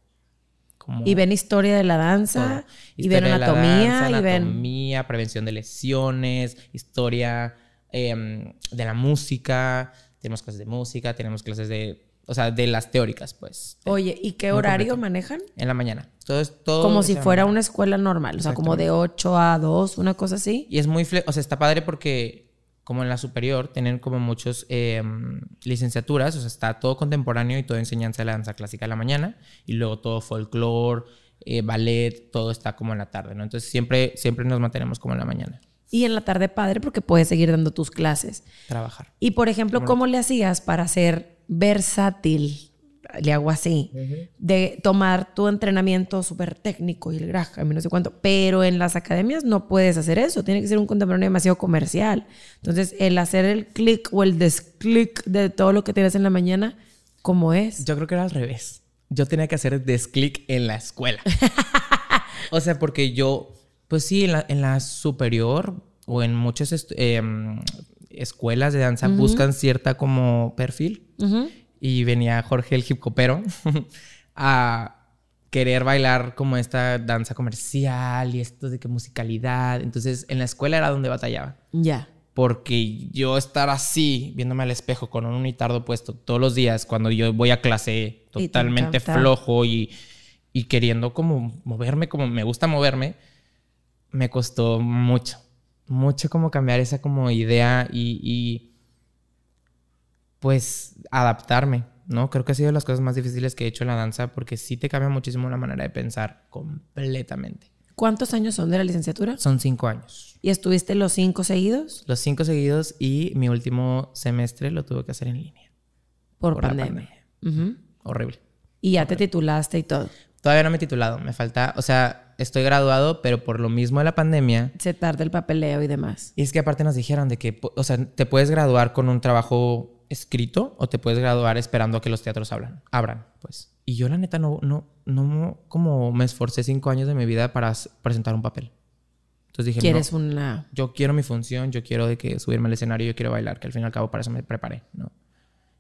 Como Y ven historia de la danza, y ven anatomía, danza, y ven... anatomía, prevención de lesiones, historia em, de la música. Tenemos clases de música, tenemos clases de, o sea, de las teóricas, pues. Oye, ¿y qué horario completo. manejan? En la mañana. Todo es todo. Como si fuera mañana. una escuela normal, o sea, como de 8 a 2, una cosa así. Y es muy, o sea, está padre porque como en la superior tienen como muchos em, licenciaturas, o sea, está todo contemporáneo y toda enseñanza de la danza clásica en la mañana y luego todo folclore, eh, ballet, todo está como en la tarde, ¿no? Entonces siempre, siempre nos mantenemos como en la mañana, Y en la tarde padre porque puedes seguir dando tus clases. trabajar. Y por ejemplo, ¿cómo le hacías para ser versátil? Le hago así, de tomar tu entrenamiento súper técnico y el Graham y no sé cuánto, pero en las academias no puedes hacer eso, tiene que ser un contemporáneo demasiado comercial. Entonces, el hacer el clic o el desclic de todo lo que tienes en la mañana, ¿cómo es? Yo creo que era al revés. Yo tenía que hacer desclic en la escuela. o sea, porque yo, pues sí, en la, en la superior o en muchas em, escuelas de danza buscan cierta como perfil. Ujú. Y venía Jorge el hip hopero a querer bailar como esta danza comercial y esto de que musicalidad. Entonces, en la escuela era donde batallaba. Ya. Porque yo estar así, viéndome al espejo con un unitardo puesto todos los días, cuando yo voy a clase te totalmente encanta. flojo y, y queriendo como moverme como me gusta moverme, me costó mucho. Mucho como cambiar esa como idea y, y, pues adaptarme, ¿no? Creo que ha sido de las cosas más difíciles que he hecho en la danza porque sí te cambia muchísimo la manera de pensar completamente. ¿Cuántos años son de la licenciatura? Son cinco años. ¿Y estuviste los cinco seguidos? Los cinco seguidos y mi último semestre lo tuve que hacer en línea. Por, pandemia. Horrible. Y ya te titulaste y todo. Todavía no me he titulado, me falta, o sea, estoy graduado, pero por lo mismo de la pandemia. Se tarda el papeleo y demás. Y es que aparte nos dijeron de que, o sea, te puedes graduar con un trabajo escrito o te puedes graduar esperando a que los teatros abran, abran, pues. Y yo la neta no, no, no, como me esforcé cinco años de mi vida para presentar un papel. Entonces dije, ¿Quieres no, una...? yo quiero mi función, yo quiero de que subirme al escenario, yo quiero bailar, que al fin y al cabo para eso me preparé, ¿no?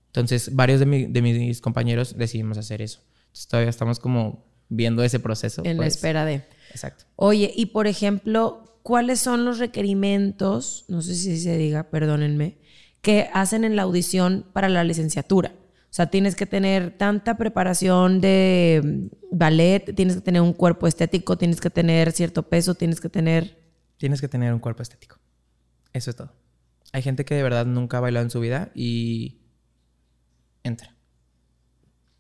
Entonces, varios de, mi- de mis compañeros decidimos hacer eso. Entonces, todavía estamos como viendo ese proceso. En la pues. espera de... Exacto. Oye, y por ejemplo, ¿cuáles son los requerimientos, no sé si se diga, perdónenme, que hacen en la audición para la licenciatura? O sea, tienes que tener tanta preparación de mm, ballet, tienes que tener un cuerpo estético, tienes que tener cierto peso, tienes que tener... Tienes que tener un cuerpo estético. Eso es todo. Hay gente que de verdad nunca ha bailado en su vida y entra.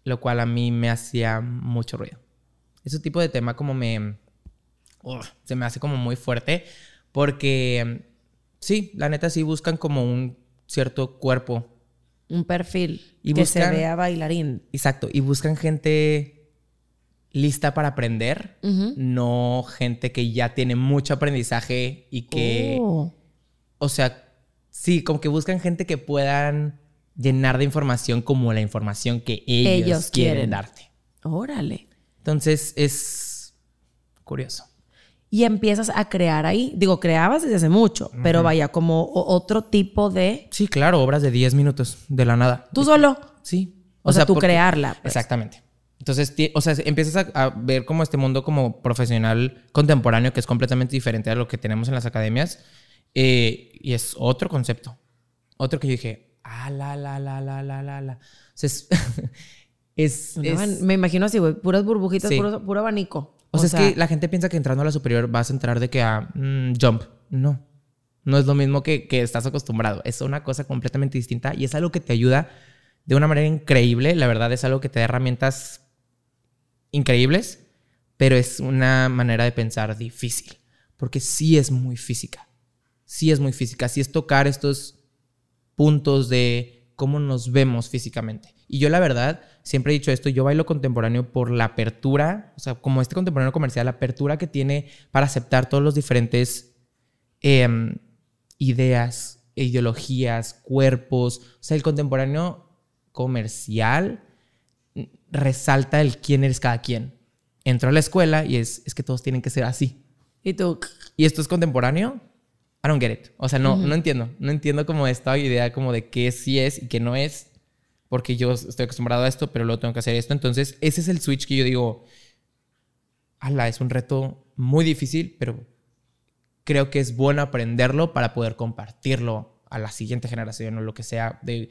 Lo cual a mí me hacía mucho ruido. Ese tipo de tema como me... se me hace como muy fuerte porque sí, la neta sí buscan como un cierto cuerpo. Un perfil Y que se buscan- vea bailarín. Exacto. Y buscan gente lista para aprender, no gente que ya tiene mucho aprendizaje y que... Oh. O sea, sí, como que buscan gente que puedan llenar de información como la información que ellos, Ellos quieren, quieren. darte. Órale. Entonces es curioso. Y empiezas a crear ahí. Digo, creabas desde hace mucho, pero vaya, como otro tipo de. Sí, claro, obras de 10 minutos de la nada. Tú solo. Sí. O, sea, tú porque- crearla. pues. Exactamente. Entonces, o sea, empiezas a, a ver como este mundo como profesional contemporáneo que es completamente diferente a lo que tenemos en las academias. eh, y es otro concepto. Otro que yo dije, ah, la, la, la, la, la, la, la. O sea, es... Me imagino así, güey. Puras burbujitas, Sí. puro, puro abanico. O sea, es que la gente piensa que entrando a la superior vas a entrar de que a mm, jump. No. No es lo mismo que, que estás acostumbrado. Es una cosa completamente distinta y es algo que te ayuda de una manera increíble. La verdad es algo que te da herramientas increíbles, pero es una manera de pensar difícil. Porque sí es muy física. Sí es muy física. Sí es tocar estos puntos de cómo nos vemos físicamente. Y yo la verdad, siempre he dicho esto, yo bailo contemporáneo por la apertura, o sea, como este contemporáneo comercial, la apertura que tiene para aceptar todos los diferentes em, ideas, ideologías, cuerpos. O sea, el contemporáneo comercial resalta el quién eres cada quien. Entro a la escuela y es, es que todos tienen que ser así. Y tú. ¿Y esto es contemporáneo? I don't get it. O sea, no, no entiendo. No entiendo como esta idea como de qué sí es y qué no es. Porque yo estoy acostumbrado a esto, pero luego tengo que hacer esto. Entonces, ese es el switch que yo digo, ala, es un reto muy difícil, pero creo que es bueno aprenderlo para poder compartirlo a la siguiente generación o lo que sea de,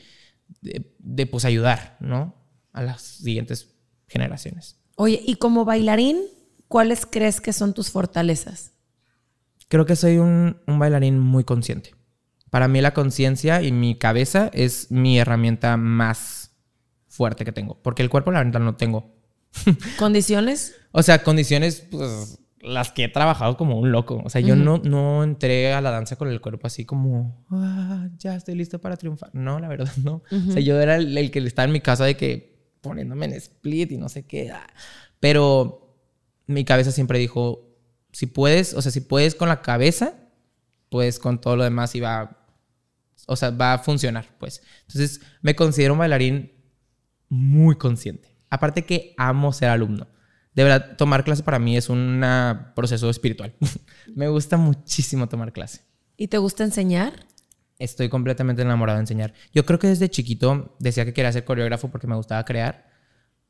de, de, pues ayudar, ¿no? A las siguientes generaciones. Oye, y como bailarín, ¿cuáles crees que son tus fortalezas? Creo que soy un, un bailarín muy consciente. Para mí la conciencia y mi cabeza es mi herramienta más fuerte que tengo. Porque el cuerpo, la verdad, no tengo. ¿Condiciones? O sea, condiciones, pues, las que he trabajado como un loco. O sea, yo no, no entré a la danza con el cuerpo así como, ah, ya estoy listo para triunfar. No, la verdad, no. O sea, yo era el, el que estaba en mi casa de que poniéndome en split y no sé qué. ah. Pero mi cabeza siempre dijo, si puedes, o sea, si puedes con la cabeza, pues con todo lo demás y va, o sea, va a funcionar, pues. Entonces, me considero un bailarín muy consciente. Aparte que amo ser alumno. De verdad, tomar clase para mí es un proceso espiritual. me gusta muchísimo tomar clase. ¿Y te gusta enseñar? Estoy completamente enamorado de enseñar. Yo creo que desde chiquito decía que quería ser coreógrafo porque me gustaba crear,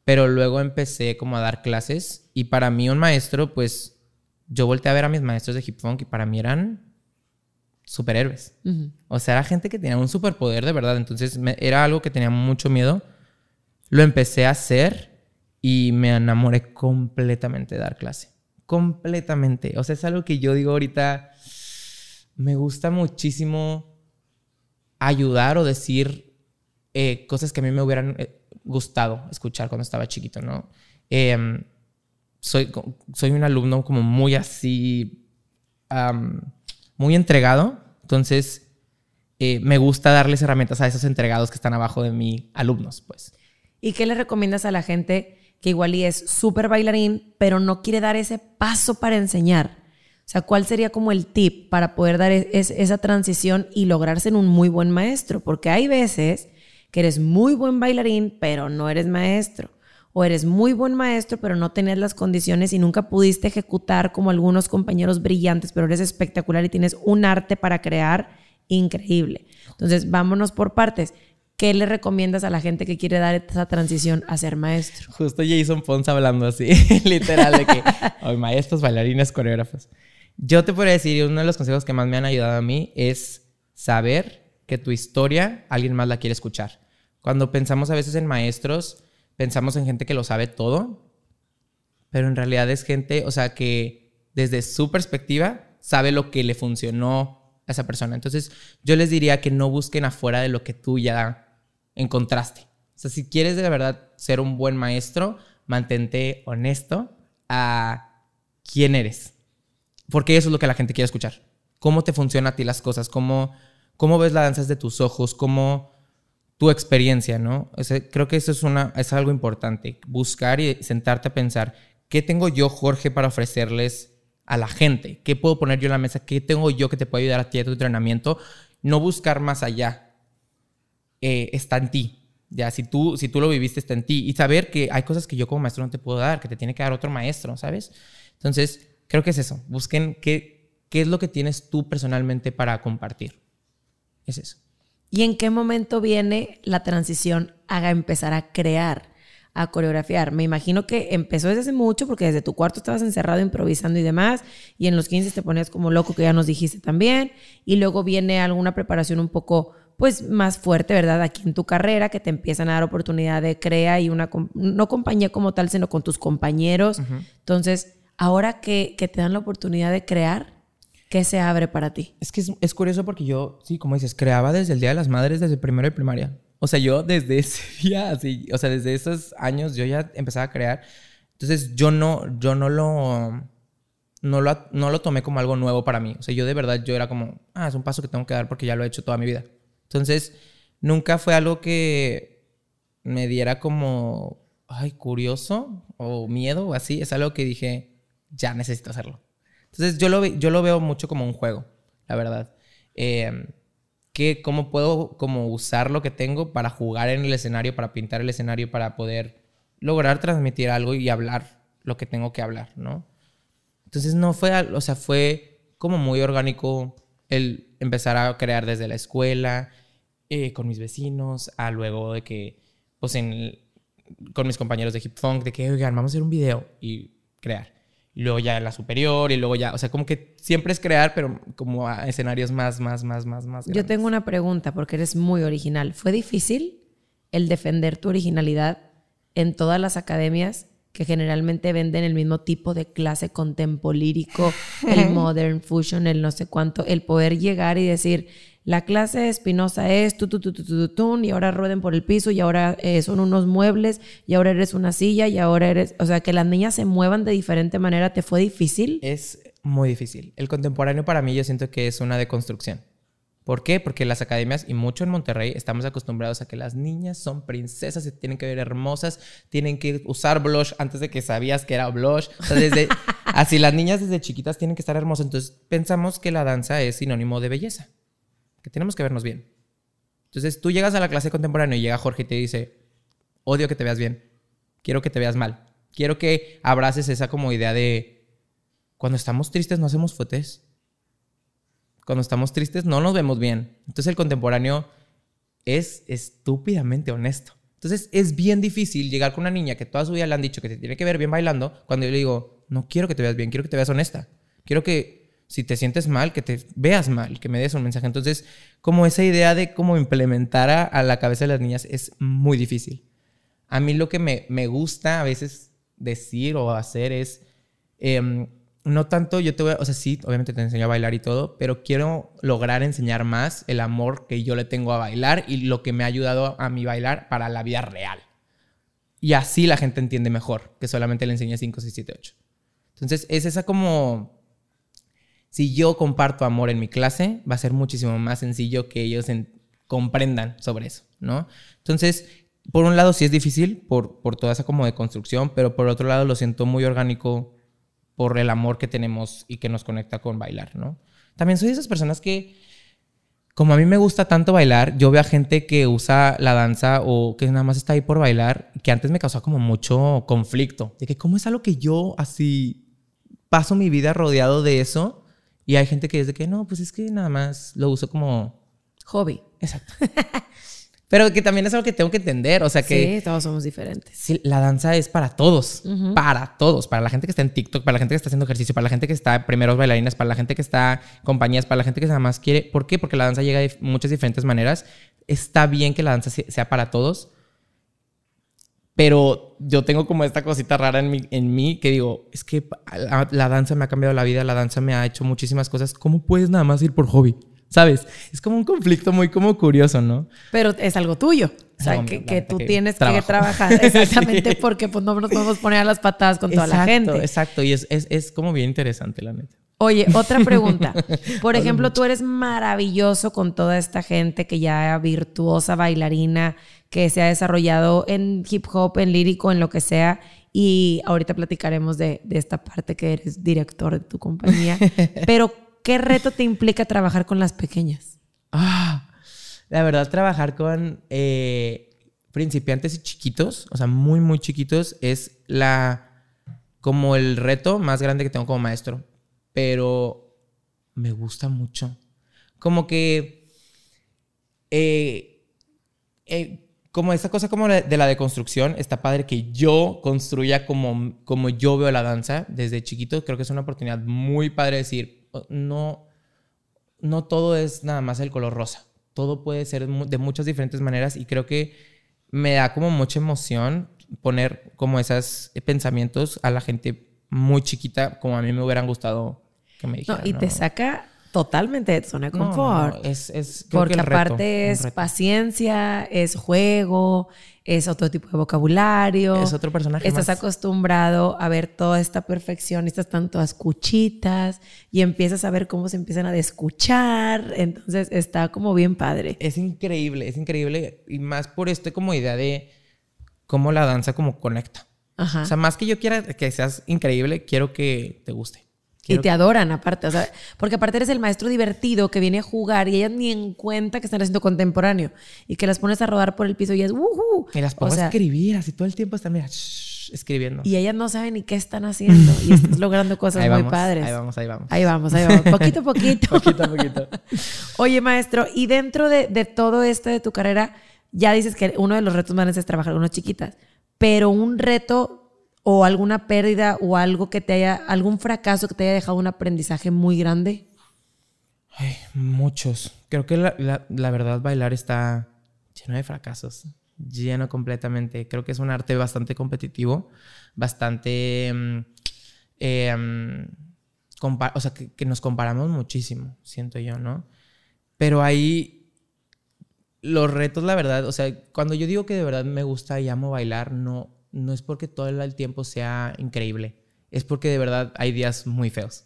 pero luego empecé como a dar clases y para mí un maestro, pues yo volteé a ver a mis maestros de hip funk y para mí eran superhéroes. O sea, era gente que tenía un superpoder de verdad. Entonces me- era algo que tenía mucho miedo. Lo empecé a hacer y me enamoré completamente de dar clase. Completamente. O sea, es algo que yo digo ahorita, me gusta muchísimo ayudar o decir eh, cosas que a mí me hubieran eh, gustado escuchar cuando estaba chiquito, ¿no? Em, soy, soy un alumno como muy así, muy entregado. Entonces, eh, me gusta darles herramientas a esos entregados que están abajo de mí, alumnos, pues. ¿Y qué le recomiendas a la gente que igual es súper bailarín, pero no quiere dar ese paso para enseñar? O sea, ¿cuál sería como el tip para poder dar es- es- esa transición y lograr ser un muy buen maestro? Porque hay veces que eres muy buen bailarín, pero no eres maestro. O eres muy buen maestro, pero no tenías las condiciones y nunca pudiste ejecutar como algunos compañeros brillantes, pero eres espectacular y tienes un arte para crear increíble. Entonces, vámonos por partes. ¿Qué le recomiendas a la gente que quiere dar esa transición a ser maestro? Justo Jason Pons hablando así, literal, de que "Ay, maestros, bailarines, coreógrafos. Yo te podría decir, uno de los consejos que más me han ayudado a mí es saber que tu historia alguien más la quiere escuchar. Cuando pensamos a veces en maestros, pensamos en gente que lo sabe todo, pero en realidad es gente, o sea, que desde su perspectiva sabe lo que le funcionó a esa persona. Entonces, yo les diría que no busquen afuera de lo que tú ya encontraste. O sea, si quieres de verdad ser un buen maestro, mantente honesto a quién eres. Porque eso es lo que la gente quiere escuchar. Cómo te funcionan a ti las cosas, cómo, cómo ves la danza desde tus ojos, cómo tu experiencia, ¿no? creo que eso es, algo importante. Buscar y sentarte a pensar, ¿qué tengo yo, Jorge, para ofrecerles a la gente? ¿Qué puedo poner yo en la mesa? ¿Qué tengo yo que te pueda ayudar a ti a tu entrenamiento? No buscar más allá. Eh, está en ti. Ya, si tú, si tú lo viviste, está en ti. Y saber que hay cosas que yo como maestro no te puedo dar, que te tiene que dar otro maestro, ¿sabes? Entonces, creo que es eso. Busquen qué, qué es lo que tienes tú personalmente para compartir. Es eso. ¿Y en qué momento viene la transición a empezar a crear, a coreografiar? Me imagino que empezó desde hace mucho porque desde tu cuarto estabas encerrado improvisando y demás, y en los 15 te ponías como loco, que ya nos dijiste también, y luego viene alguna preparación un poco pues más fuerte, ¿verdad? Aquí en tu carrera, que te empiezan a dar oportunidad de crea y una, no compañía como tal, sino con tus compañeros. Entonces, ahora que, que, te dan la oportunidad de crear, ¿qué se abre para ti? Es que es, curioso porque yo, sí, como dices, creaba desde el Día de las Madres, desde primero de primaria. O sea, yo desde ese día, así, o sea, desde esos años yo ya empezaba a crear. Entonces, yo no, yo no lo... No lo, no lo tomé como algo nuevo para mí. O sea, yo de verdad, yo era como, ah, es un paso que tengo que dar porque ya lo he hecho toda mi vida. Entonces, nunca fue algo que me diera como, ay, curioso o miedo o así. Es algo que dije, ya necesito hacerlo. Entonces, yo lo, veo mucho como un juego, la verdad. Eh, cómo puedo como usar lo que tengo para jugar en el escenario, para pintar el escenario, para poder lograr transmitir algo y hablar lo que tengo que hablar, ¿no? Entonces no fue, o sea, fue como muy orgánico el empezar a crear desde la escuela, eh, con mis vecinos, a luego de que, pues, con mis compañeros de hip funk, de que, oigan, vamos a hacer un video y crear. Y luego ya la superior y luego ya, o sea, como que siempre es crear, pero como a escenarios más, más, más, más, más. Yo tengo una pregunta porque eres muy original. ¿Fue difícil el defender tu originalidad en todas las academias que generalmente venden el mismo tipo de clase contempolírico, el modern fusion, el no sé cuánto, el poder llegar y decir, la clase de Espinosa es tu, tu, tu, tu, tu, y ahora rueden por el piso, y ahora eh, son unos muebles, y ahora eres una silla, y ahora eres. O sea, que las niñas se muevan de diferente manera, ¿te fue difícil? Es muy difícil. El contemporáneo para mí yo siento que es una deconstrucción. ¿Por qué? Porque las academias, y mucho en Monterrey, estamos acostumbrados a que las niñas son princesas, se tienen que ver hermosas, tienen que usar blush antes de que sabías que era blush. O sea, desde, así las niñas desde chiquitas tienen que estar hermosas. Entonces pensamos que la danza es sinónimo de belleza que tenemos que vernos bien. Entonces tú llegas a la clase contemporánea y llega Jorge y te dice, odio que te veas bien, quiero que te veas mal, quiero que abraces esa como idea de, cuando estamos tristes no hacemos fotos, cuando estamos tristes no nos vemos bien. Entonces el contemporáneo es estúpidamente honesto. Entonces es bien difícil llegar con una niña que toda su vida le han dicho que te tiene que ver bien bailando, cuando yo le digo, no quiero que te veas bien, quiero que te veas honesta. Quiero que si te sientes mal, que te veas mal, que me des un mensaje. Entonces, como esa idea de cómo implementar a, la cabeza de las niñas es muy difícil. A mí lo que me, me gusta a veces decir o hacer es, em, no tanto, yo te voy a, o sea, sí, obviamente te enseño a bailar y todo, pero quiero lograr enseñar más el amor que yo le tengo a bailar y lo que me ha ayudado a mi bailar para la vida real. Y así la gente entiende mejor que solamente le enseñé 5, 6, 7, 8. Entonces, es esa como si yo comparto amor en mi clase, va a ser muchísimo más sencillo que ellos comprendan sobre eso, ¿no? Entonces, por un lado sí es difícil por, por toda esa como de construcción, pero por otro lado lo siento muy orgánico por el amor que tenemos y que nos conecta con bailar, ¿no? También soy de esas personas que, como a mí me gusta tanto bailar, yo veo a gente que usa la danza o que nada más está ahí por bailar, que antes me causaba como mucho conflicto, de que cómo es algo que yo así paso mi vida rodeado de eso y hay gente que dice que no, pues es que nada más lo uso como hobby. Exacto. Pero que también es algo que tengo que entender, o sea que... Sí, todos somos diferentes. Sí, la danza es para todos, para todos, para la gente que está en TikTok, para la gente que está haciendo ejercicio, para la gente que está primeros bailarinas, para la gente que está compañías, para la gente que nada más quiere... ¿Por qué? Porque la danza llega de muchas diferentes maneras. Está bien que la danza sea para todos, pero yo tengo como esta cosita rara en mí, en mí que digo, es que la, danza me ha cambiado la vida, la danza me ha hecho muchísimas cosas. ¿Cómo puedes nada más ir por hobby? ¿Sabes? Es como un conflicto muy como curioso, ¿no? Pero es algo tuyo. O sea, No, que, que tú que tienes que trabajar. Exactamente, Sí. porque pues no nos podemos poner a las patadas con toda la gente. Exacto, y es, es, es como bien interesante, la neta. Oye, otra pregunta. Por ejemplo, tú eres maravilloso con toda esta gente que ya virtuosa bailarina, que se ha desarrollado en hip hop, en lírico, en lo que sea. Y ahorita platicaremos de, de esta parte que eres director de tu compañía. Pero, ¿qué reto te implica trabajar con las pequeñas? Ah, la verdad, trabajar con eh, principiantes y chiquitos, o sea, muy, muy chiquitos, es la como el reto más grande que tengo como maestro. Pero me gusta mucho. Como que. eh, eh, como esta cosa como de la deconstrucción, está padre que yo construya como, como yo veo la danza desde chiquito. Creo que es una oportunidad muy padre decir, "Oh, no, no todo es nada más el color rosa. Todo puede ser de muchas diferentes maneras y creo que me da como mucha emoción poner como esos pensamientos a la gente muy chiquita como a mí me hubieran gustado que me No, dijeran. y te saca totalmente de tu zona de confort. no, es, es Porque reto, aparte es paciencia, es juego, es otro tipo de vocabulario. Es otro personaje Estás más. acostumbrado a ver toda esta perfección, estas tantas cuchitas y empiezas a ver cómo se empiezan a descuchar. Entonces está como bien padre. Es increíble, es increíble. Y más por esta como idea de cómo la danza como conecta. Ajá. O sea, más que yo quiera que seas increíble, quiero que te guste. y Quiero te adoran aparte, o sea, porque aparte eres el maestro divertido que viene a jugar y ellas ni en cuenta que están haciendo contemporáneo y que las pones a rodar por el piso y es ¡wujú! Y las O pongo sea, a escribir, así todo el tiempo están, mira, shh, escribiendo. Y ellas no saben ni qué están haciendo y estás logrando cosas muy padres. Ahí vamos, ahí vamos. Ahí vamos, ahí vamos. Poquito a poquito. Poquito a poquito. Oye, maestro, y dentro de, de todo esto de tu carrera, ya dices que uno de los retos más grandes es trabajar con unas chiquitas, pero un reto o alguna pérdida o algo que te haya, algún fracaso que te haya dejado un aprendizaje muy grande. Ay, muchos. Creo que la, la- verdad bailar está lleno de fracasos. Lleno completamente. Creo que es un arte bastante competitivo. Bastante... eh, o sea, que, que nos comparamos muchísimo, siento yo, ¿no? Pero ahí... Los retos, la verdad, o sea, cuando yo digo que de verdad me gusta y amo bailar, no, no es porque todo el tiempo sea increíble. Es porque de verdad hay días muy feos.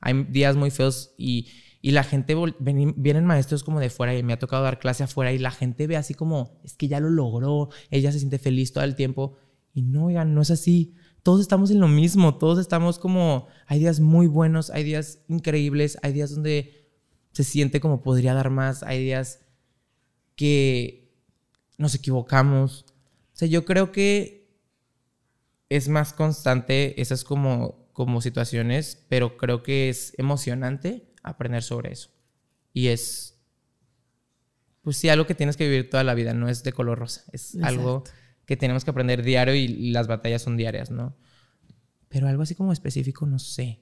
Hay días muy feos y, y la gente, veni- vienen maestros como de fuera y me ha tocado dar clase afuera y la gente ve así como, es que ya lo logró, ella se siente feliz todo el tiempo. Y no, oigan, no es así. Todos estamos en lo mismo, todos estamos como, hay días muy buenos, hay días increíbles, hay días donde se siente como podría dar más, hay días que nos equivocamos. O sea, yo creo que es más constante esas como, como situaciones, pero creo que es emocionante aprender sobre eso. Y es, pues sí, algo que tienes que vivir toda la vida, no es de color rosa, es Exacto. algo que tenemos que aprender diario y, las batallas son diarias, ¿no? Pero algo así como específico, no sé.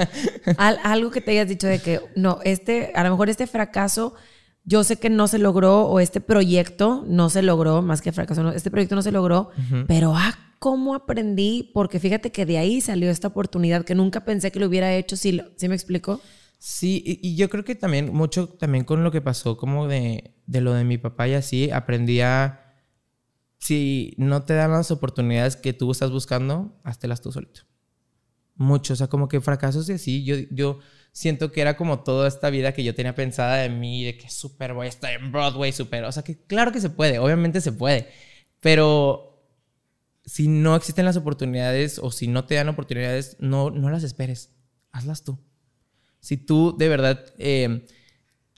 Al- algo que te hayas dicho de que, no, este, a lo mejor este fracaso, yo sé que no se logró, o este proyecto no se logró, más que fracaso, este proyecto no se logró, pero ah, cómo aprendí, porque fíjate que de ahí salió esta oportunidad que nunca pensé que lo hubiera hecho, ¿sí, lo- ¿sí me explico? Sí, y, y yo creo que también, mucho también con lo que pasó, como de, de lo de mi papá y así, aprendí a. Si no te dan las oportunidades que tú estás buscando, háztelas tú solito. Mucho, o sea, como que fracasos y así. Yo, yo siento que era como toda esta vida que yo tenía pensada de mí, de que súper voy a estar en Broadway, súper. O sea, que claro que se puede, obviamente se puede. Pero si no existen las oportunidades o si no te dan oportunidades, no, no las esperes. Hazlas tú. Si tú de verdad eh,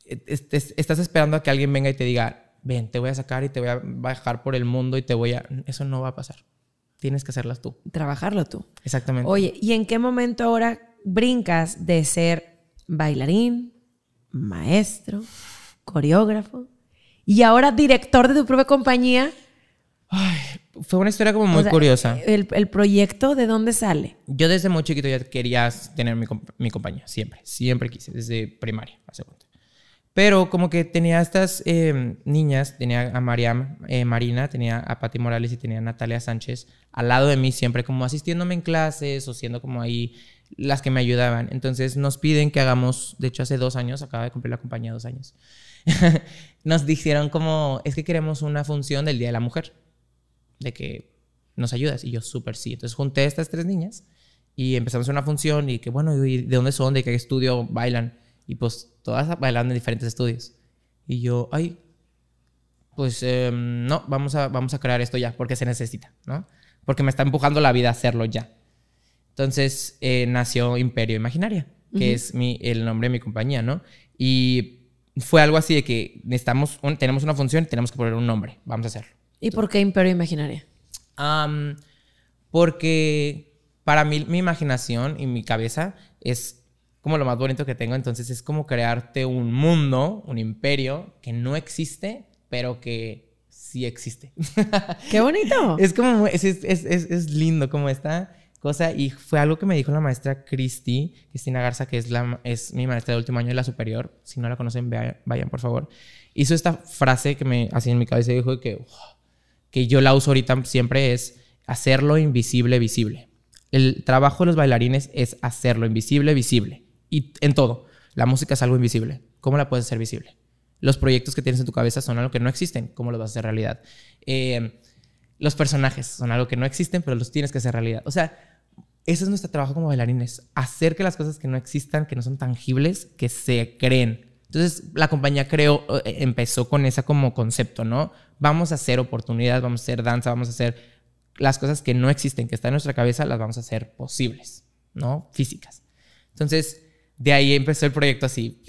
est- estás esperando a que alguien venga y te diga, ven, te voy a sacar y te voy a bajar por el mundo y te voy a... Eso no va a pasar. Tienes que hacerlas tú. Trabajarlo tú. Exactamente. Oye, ¿y en qué momento ahora brincas de ser bailarín, maestro, coreógrafo y ahora director de tu propia compañía? Ay, fue una historia como muy O sea, curiosa. El, el proyecto de dónde sale? Yo desde muy chiquito ya quería tener mi, mi compañía, siempre, siempre quise, desde primaria, hace cuenta. Pero como que tenía estas eh, niñas, tenía a Mariam, eh, Marina, tenía a Patti Morales y tenía a Natalia Sánchez al lado de mí, siempre como asistiéndome en clases o siendo como ahí las que me ayudaban. Entonces nos piden que hagamos, de hecho hace dos años, acaba de cumplir la compañía dos años, nos dijeron como, es que queremos una función del Día de la Mujer, de que nos ayudas. Y yo, súper sí. Entonces junté a estas tres niñas y empezamos una función y que, bueno, ¿y ¿de dónde son? ¿De qué estudio bailan? Y pues todas bailando en diferentes estudios. Y yo, ay, pues em, no, vamos a, vamos a crear esto ya, porque se necesita, ¿no? Porque me está empujando la vida a hacerlo ya. Entonces eh, nació Imperio Imaginaria, que es mi, el nombre de mi compañía, ¿no? Y fue algo así de que necesitamos, tenemos una función, tenemos que poner un nombre, vamos a hacerlo. ¿Y por qué Imperio Imaginaria? porque para mí mi imaginación y mi cabeza es como lo más bonito que tengo, entonces es como crearte un mundo, un imperio que no existe, pero que sí existe. ¡Qué bonito! es como, es, es, es, es, lindo como esta cosa y fue algo que me dijo la maestra Cristi, Cristina Garza, que es, la, es mi maestra de último año de la superior, si no la conocen, vayan, por favor. Hizo esta frase que me hacía en mi cabeza dijo que, que yo la uso ahorita siempre es hacerlo invisible visible. El trabajo de los bailarines es hacerlo invisible visible. Y en todo. La música es algo invisible. ¿Cómo la puedes hacer visible? Los proyectos que tienes en tu cabeza son algo que no existen. ¿Cómo los vas a hacer realidad? Eh, los personajes son algo que no existen, pero los tienes que hacer realidad. O sea, ese es nuestro trabajo como bailarines. Hacer que las cosas que no existan, que no son tangibles, que se creen. Entonces, la compañía creó, eh, empezó con esa como concepto, ¿no? Vamos a hacer oportunidades, vamos a hacer danza, vamos a hacer las cosas que no existen, que están en nuestra cabeza, las vamos a hacer posibles, ¿no? Físicas. Entonces, de ahí empezó el proyecto así,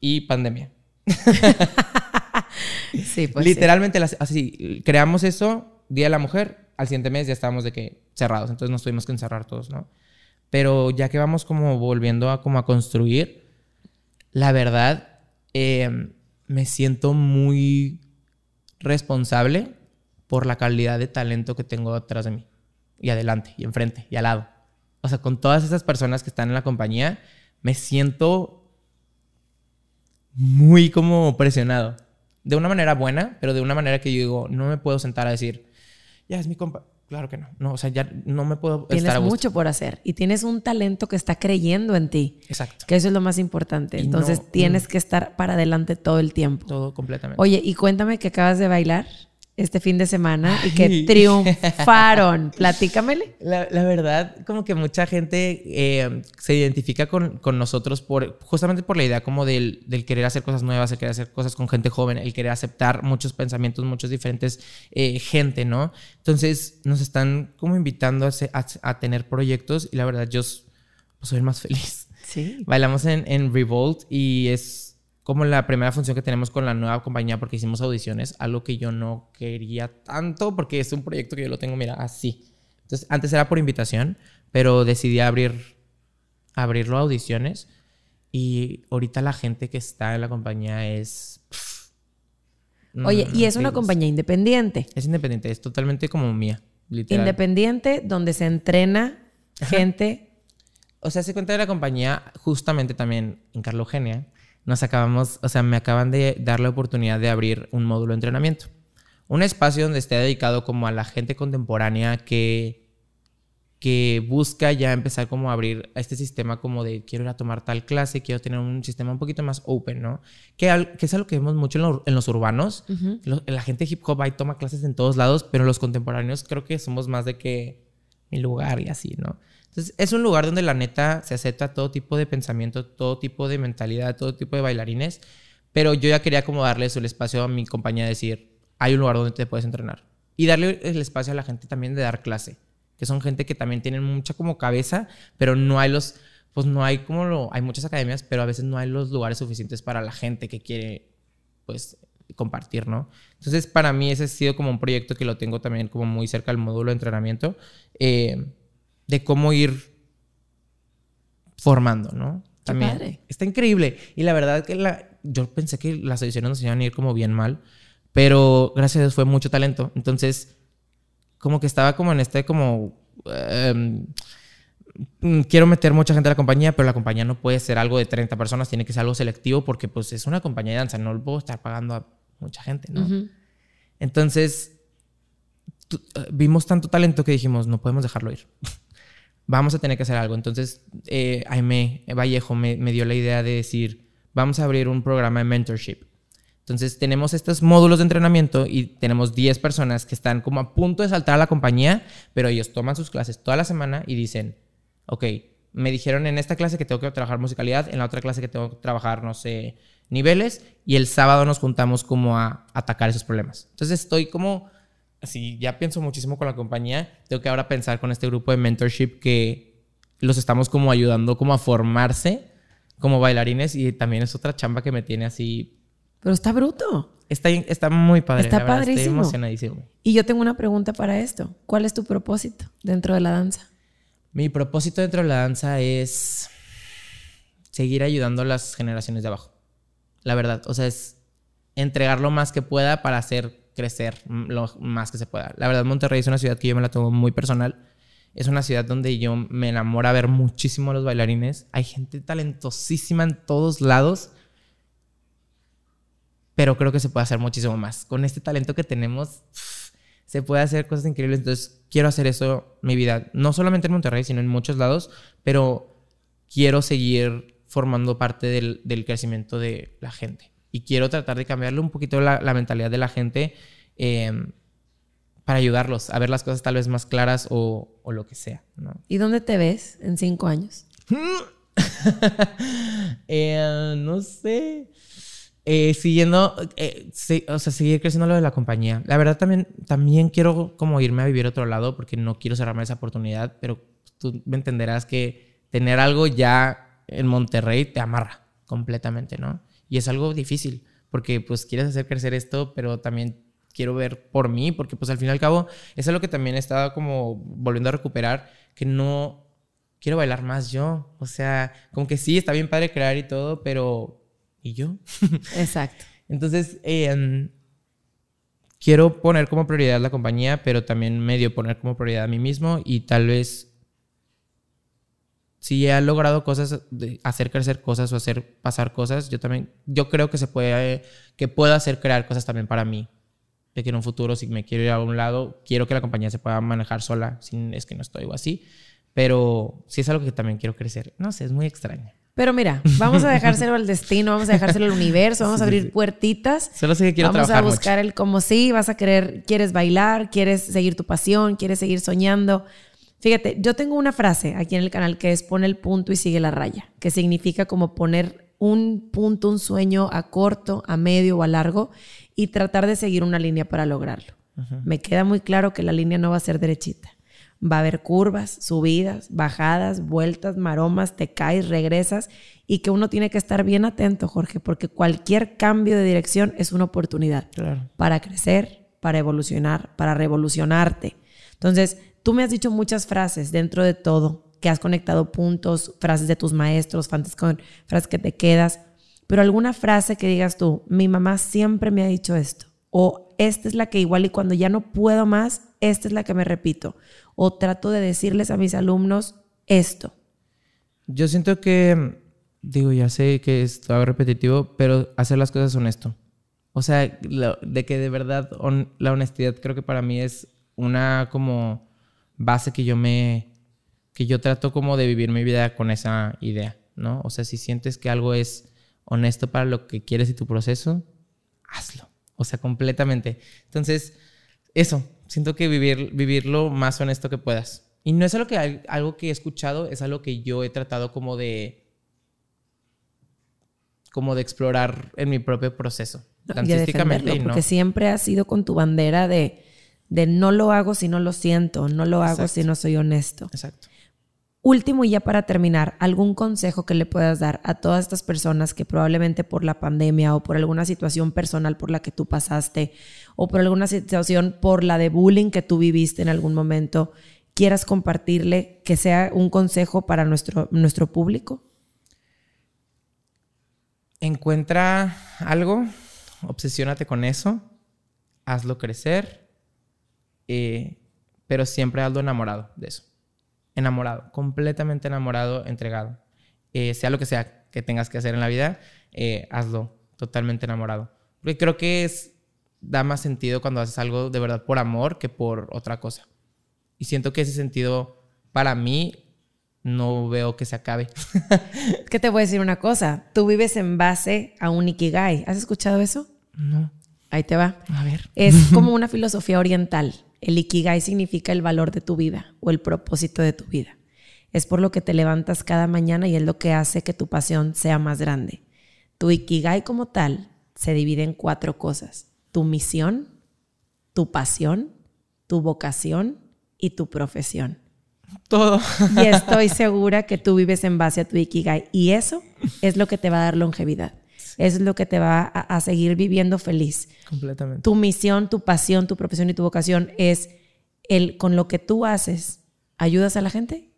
y pandemia. sí, pues Literalmente, así, creamos eso, Día de la Mujer, al siguiente mes ya estábamos de que cerrados, entonces nos tuvimos que encerrar todos, ¿no? Pero ya que vamos como volviendo a como a construir, la verdad, em, me siento muy responsable por la calidad de talento que tengo detrás de mí, y adelante, y enfrente, y al lado. O sea, con todas esas personas que están en la compañía, me siento muy como presionado. De una manera buena, pero de una manera que yo digo, no me puedo sentar a decir, ya es mi compa. Claro que no. No, o sea, ya no me puedo tienes mucho por hacer y tienes un talento que está creyendo en ti. Exacto. Que eso es lo más importante. Entonces tienes que estar para adelante todo el tiempo. Todo completamente. Oye, y cuéntame que acabas de bailar este fin de semana y que triunfaron. Platícamele. La, la, verdad, como que mucha gente eh, se identifica con, con, nosotros por, justamente por la idea como del, del, querer hacer cosas nuevas, el querer hacer cosas con gente joven, el querer aceptar muchos pensamientos, muchos diferentes eh, gente, ¿no? Entonces nos están como invitando a, a, tener proyectos y la verdad yo soy el más feliz. Sí. Bailamos en, en Revolt y es como la primera función que tenemos con la nueva compañía porque hicimos audiciones, algo que yo no quería tanto porque es un proyecto que yo lo tengo, mira, así. Entonces, antes era por invitación, pero decidí abrir, abrirlo a audiciones y ahorita la gente que está en la compañía es... Oye, y es una compañía independiente. Es independiente, es totalmente como mía, literal. Independiente, donde se entrena gente. O sea, se cuenta de la compañía justamente también en Carlogenia nos acabamos, o sea, me acaban de dar la oportunidad de abrir un módulo de entrenamiento. Un espacio donde esté dedicado como a la gente contemporánea que, que busca ya empezar como a abrir a este sistema como de quiero ir a tomar tal clase, quiero tener un sistema un poquito más open, ¿no? Que, que es algo que vemos mucho en, los urbanos. la gente hip hop ahí toma clases en todos lados, pero los contemporáneos creo que somos más de que mi lugar y así, ¿no? Entonces, es un lugar donde la neta se acepta todo tipo de pensamiento, todo tipo de mentalidad, todo tipo de bailarines. Pero yo ya quería como darles el espacio a mi compañía de decir, hay un lugar donde te puedes entrenar. Y darle el espacio a la gente también de dar clase. Que son gente que también tienen mucha como cabeza, pero no hay los, pues no hay como lo, hay muchas academias, pero a veces no hay los lugares suficientes para la gente que quiere, pues, compartir, ¿no? Entonces, para mí ese ha sido como un proyecto que lo tengo también como muy cerca del módulo de entrenamiento. Eh, de cómo ir formando, ¿no? También. Está increíble. Y la verdad que la, yo pensé que las ediciones nos iban a ir como bien mal, pero gracias a Dios fue mucho talento. Entonces, como que estaba como en este como... Em, quiero meter mucha gente a la compañía, pero la compañía no puede ser algo de 30 personas, tiene que ser algo selectivo porque pues es una compañía de danza, no puedo estar pagando a mucha gente, ¿no? Entonces, vimos tanto talento que dijimos, no podemos dejarlo ir. vamos a tener que hacer algo. Entonces, eh, Aime Vallejo me, me dio la idea de decir, vamos a abrir un programa de mentorship. Entonces tenemos estos módulos de entrenamiento y tenemos 10 personas que están como a punto de saltar a la compañía, pero ellos toman sus clases toda la semana y dicen, ok, me dijeron en esta clase que tengo que trabajar musicalidad, en la otra clase que tengo que trabajar, no sé, niveles, y el sábado nos juntamos como a atacar esos problemas. Entonces estoy como, así, ya pienso muchísimo con la compañía, tengo que ahora pensar con este grupo de mentorship que los estamos como ayudando como a formarse como bailarines y también es otra chamba que me tiene así. Pero está bruto. Está, está muy padre. Está la verdad, padrísimo. Estoy emocionadísimo. Y yo tengo una pregunta para esto. ¿Cuál es tu propósito dentro de la danza? Mi propósito dentro de la danza es seguir ayudando a las generaciones de abajo. La verdad, o sea, es entregar lo más que pueda para hacer crecer lo más que se pueda. La verdad, Monterrey es una ciudad que yo me la tomo muy personal. Es una ciudad donde yo me enamora ver muchísimo a los bailarines. Hay gente talentosísima en todos lados. Pero creo que se puede hacer muchísimo más. Con este talento que tenemos, se puede hacer cosas increíbles. Entonces, quiero hacer eso mi vida. No solamente en Monterrey, sino en muchos lados. Pero quiero seguir formando parte del crecimiento de la gente. Y quiero tratar de cambiarle un poquito la, la mentalidad de la gente. Eh, para ayudarlos a ver las cosas tal vez más claras o, o lo que sea. ¿no? ¿Y dónde te ves en cinco años? eh, no sé. Eh, siguiendo, eh, sí, o sea, seguir creciendo lo de la compañía. La verdad también, también quiero como irme a vivir a otro lado porque no quiero cerrarme esa oportunidad, pero tú me entenderás que tener algo ya en Monterrey te amarra completamente, ¿no? Y es algo difícil porque pues quieres hacer crecer esto, pero también quiero ver por mí, porque pues al fin y al cabo es algo que también estaba como volviendo a recuperar, que no quiero bailar más yo. O sea, como que sí, está bien padre crear y todo, pero ¿y yo? Exacto. Entonces, eh, quiero poner como prioridad la compañía, pero también medio poner como prioridad a mí mismo y tal vez si he logrado cosas, de hacer crecer cosas o hacer pasar cosas, yo también, yo creo que se puede, que puedo hacer crear cosas también para mí. De que en un futuro, si me quiero ir a un lado, quiero que la compañía se pueda manejar sola, sin es que no estoy o así. Pero sí es algo que también quiero crecer. No sé, es muy extraño. Pero mira, vamos a dejárselo al destino, vamos a dejárselo al universo, vamos a abrir sí. puertitas. Solo sé que quiero vamos trabajar a buscar mucho. el como sí, vas a querer, quieres bailar, quieres seguir tu pasión, quieres seguir soñando. Fíjate, yo tengo una frase aquí en el canal que es pon el punto y sigue la raya, que significa como poner un punto, un sueño a corto, a medio o a largo y tratar de seguir una línea para lograrlo. Ajá. Me queda muy claro que la línea no va a ser derechita. Va a haber curvas, subidas, bajadas, vueltas, maromas, te caes, regresas y que uno tiene que estar bien atento, Jorge, porque cualquier cambio de dirección es una oportunidad Claro. para crecer, para evolucionar, para revolucionarte. Entonces, tú me has dicho muchas frases dentro de todo, que has conectado puntos, frases de tus maestros, frases, con, frases que te quedas, pero alguna frase que digas tú, mi mamá siempre me ha dicho esto, o esta es la que igual y cuando ya no puedo más, esta es la que me repito, o trato de decirles a mis alumnos esto. Yo siento que, digo, ya sé que es algo repetitivo, pero hacer las cosas honesto. O sea, lo- de que de verdad hon- la honestidad creo que para mí es una como base que yo me, que yo trato como de vivir mi vida con esa idea, ¿no? O sea, si sientes que algo es honesto para lo que quieres y tu proceso, hazlo. O sea, completamente. Entonces, eso, siento que vivir, vivir lo más honesto que puedas. Y no es algo que, algo que he escuchado, es algo que yo he tratado como de como de explorar en mi propio proceso. y y no. porque siempre has sido con tu bandera de, de no lo hago si no lo siento, no lo hago Exacto. si no soy honesto. Exacto. Último y ya para terminar, algún consejo que le puedas dar a todas estas personas que probablemente por la pandemia o por alguna situación personal por la que tú pasaste o por alguna situación por la de bullying que tú viviste en algún momento, quieras compartirle que sea un consejo para nuestro, nuestro público? Encuentra algo, obsesiónate con eso, hazlo crecer, eh, pero siempre hazlo enamorado de eso. Enamorado, completamente enamorado, entregado. Eh, sea lo que sea que tengas que hacer en la vida, eh, hazlo totalmente enamorado. Porque creo que es, da más sentido cuando haces algo de verdad por amor que por otra cosa. Y siento que ese sentido para mí no veo que se acabe. ¿Qué te voy a decir una cosa? Tú vives en base a un Ikigai. ¿Has escuchado eso? No. Ahí te va. A ver. Es como una filosofía oriental. El Ikigai significa el valor de tu vida o el propósito de tu vida. Es por lo que te levantas cada mañana y es lo que hace que tu pasión sea más grande. Tu Ikigai como tal se divide en cuatro cosas. Tu misión, tu pasión, tu vocación y tu profesión. Todo. Y estoy segura que tú vives en base a tu Ikigai. Y eso es lo que te va a dar longevidad. Es lo que te va a, a seguir viviendo feliz. Completamente. Tu misión, tu pasión, tu profesión y tu vocación es el con lo que tú haces, ¿ayudas a la gente?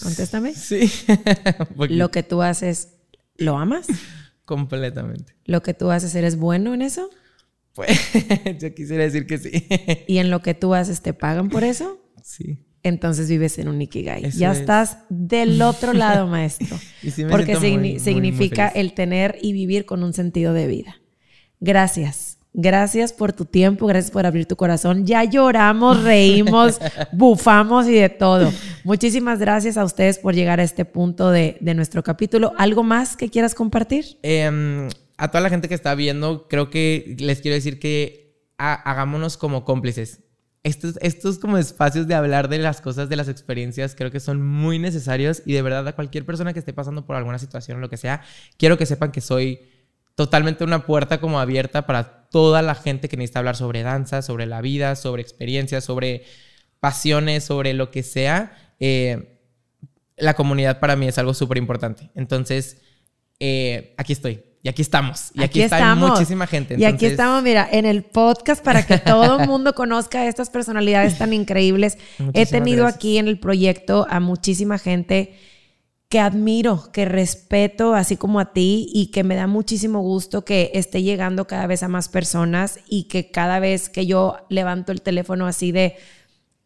Contéstame. Sí. Lo que tú haces, ¿lo amas? Completamente. ¿Lo que tú haces, eres bueno en eso? Pues yo quisiera decir que sí. ¿Y en lo que tú haces, te pagan por eso? Sí. Entonces vives en un Ikigai. Eso ya es. estás del otro lado, maestro. Y sí me porque siento muy, signi- muy, muy significa el tener y vivir con un sentido de vida. Gracias. Gracias por tu tiempo, gracias por abrir tu corazón. Ya lloramos, reímos, bufamos y de todo. Muchísimas gracias a ustedes por llegar a este punto de, de nuestro capítulo. ¿Algo más que quieras compartir? Em, a toda la gente que está viendo, creo que les quiero decir que ha- hagámonos como cómplices. Estos, estos como espacios de hablar de las cosas, de las experiencias, creo que son muy necesarios y de verdad a cualquier persona que esté pasando por alguna situación o lo que sea, quiero que sepan que soy totalmente una puerta como abierta para toda la gente que necesita hablar sobre danza, sobre la vida, sobre experiencias, sobre pasiones, sobre lo que sea. Eh, la comunidad para mí es algo súper importante. Entonces, eh, aquí estoy. Y aquí estamos. Y aquí, está estamos. muchísima gente. y aquí estamos, mira, en el podcast para que todo el mundo conozca a estas personalidades tan increíbles. He tenido gracias. aquí en el proyecto a muchísima gente que admiro, que respeto, así como a ti, y que me da muchísimo gusto que esté llegando cada vez a más personas y que cada vez que yo levanto el teléfono así de,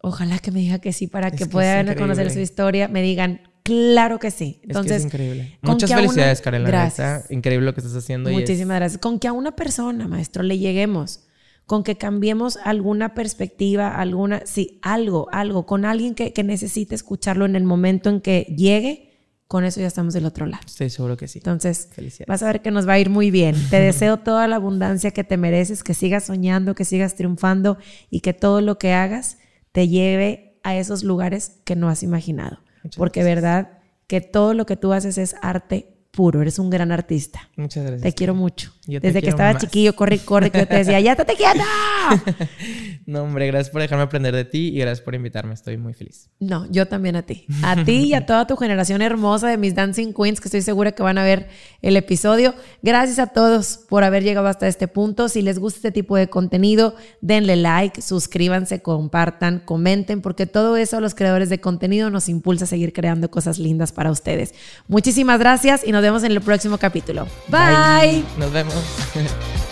ojalá que me diga que sí para Es que que puedan conocer su historia, me digan, claro que sí. Es que Entonces, es increíble. Muchas una- felicidades, Karen. la Gracias. neta. Increíble lo que estás haciendo. es- Muchísimas gracias. Con que a una persona, maestro, le lleguemos, con que cambiemos alguna perspectiva, alguna, sí, algo, algo, con alguien que, que necesite escucharlo en el momento en que llegue, con eso ya estamos del otro lado. Estoy seguro que sí. Entonces, Felicidades. vas a ver que nos va a ir muy bien. Te deseo toda la abundancia que te mereces, que sigas soñando, que sigas triunfando y que todo lo que hagas te lleve a esos lugares que no has imaginado. Muchas Porque verdad que todo lo que tú haces es arte puro, eres un gran artista. Muchas gracias. Te quiero mucho. Yo te Desde que estaba más. chiquillo, corre, y corre, que yo te decía, ¡ya estate quieta! No, hombre, gracias por dejarme aprender de ti y gracias por invitarme. Estoy muy feliz. No, yo también a ti. A ti y a toda tu generación hermosa de mis Dancing Queens, que estoy segura que van a ver el episodio. Gracias a todos por haber llegado hasta este punto. Si les gusta este tipo de contenido, denle like, suscríbanse, compartan, comenten, porque todo eso a los creadores de contenido nos impulsa a seguir creando cosas lindas para ustedes. Muchísimas gracias y nos vemos en el próximo capítulo. Bye. Nos vemos.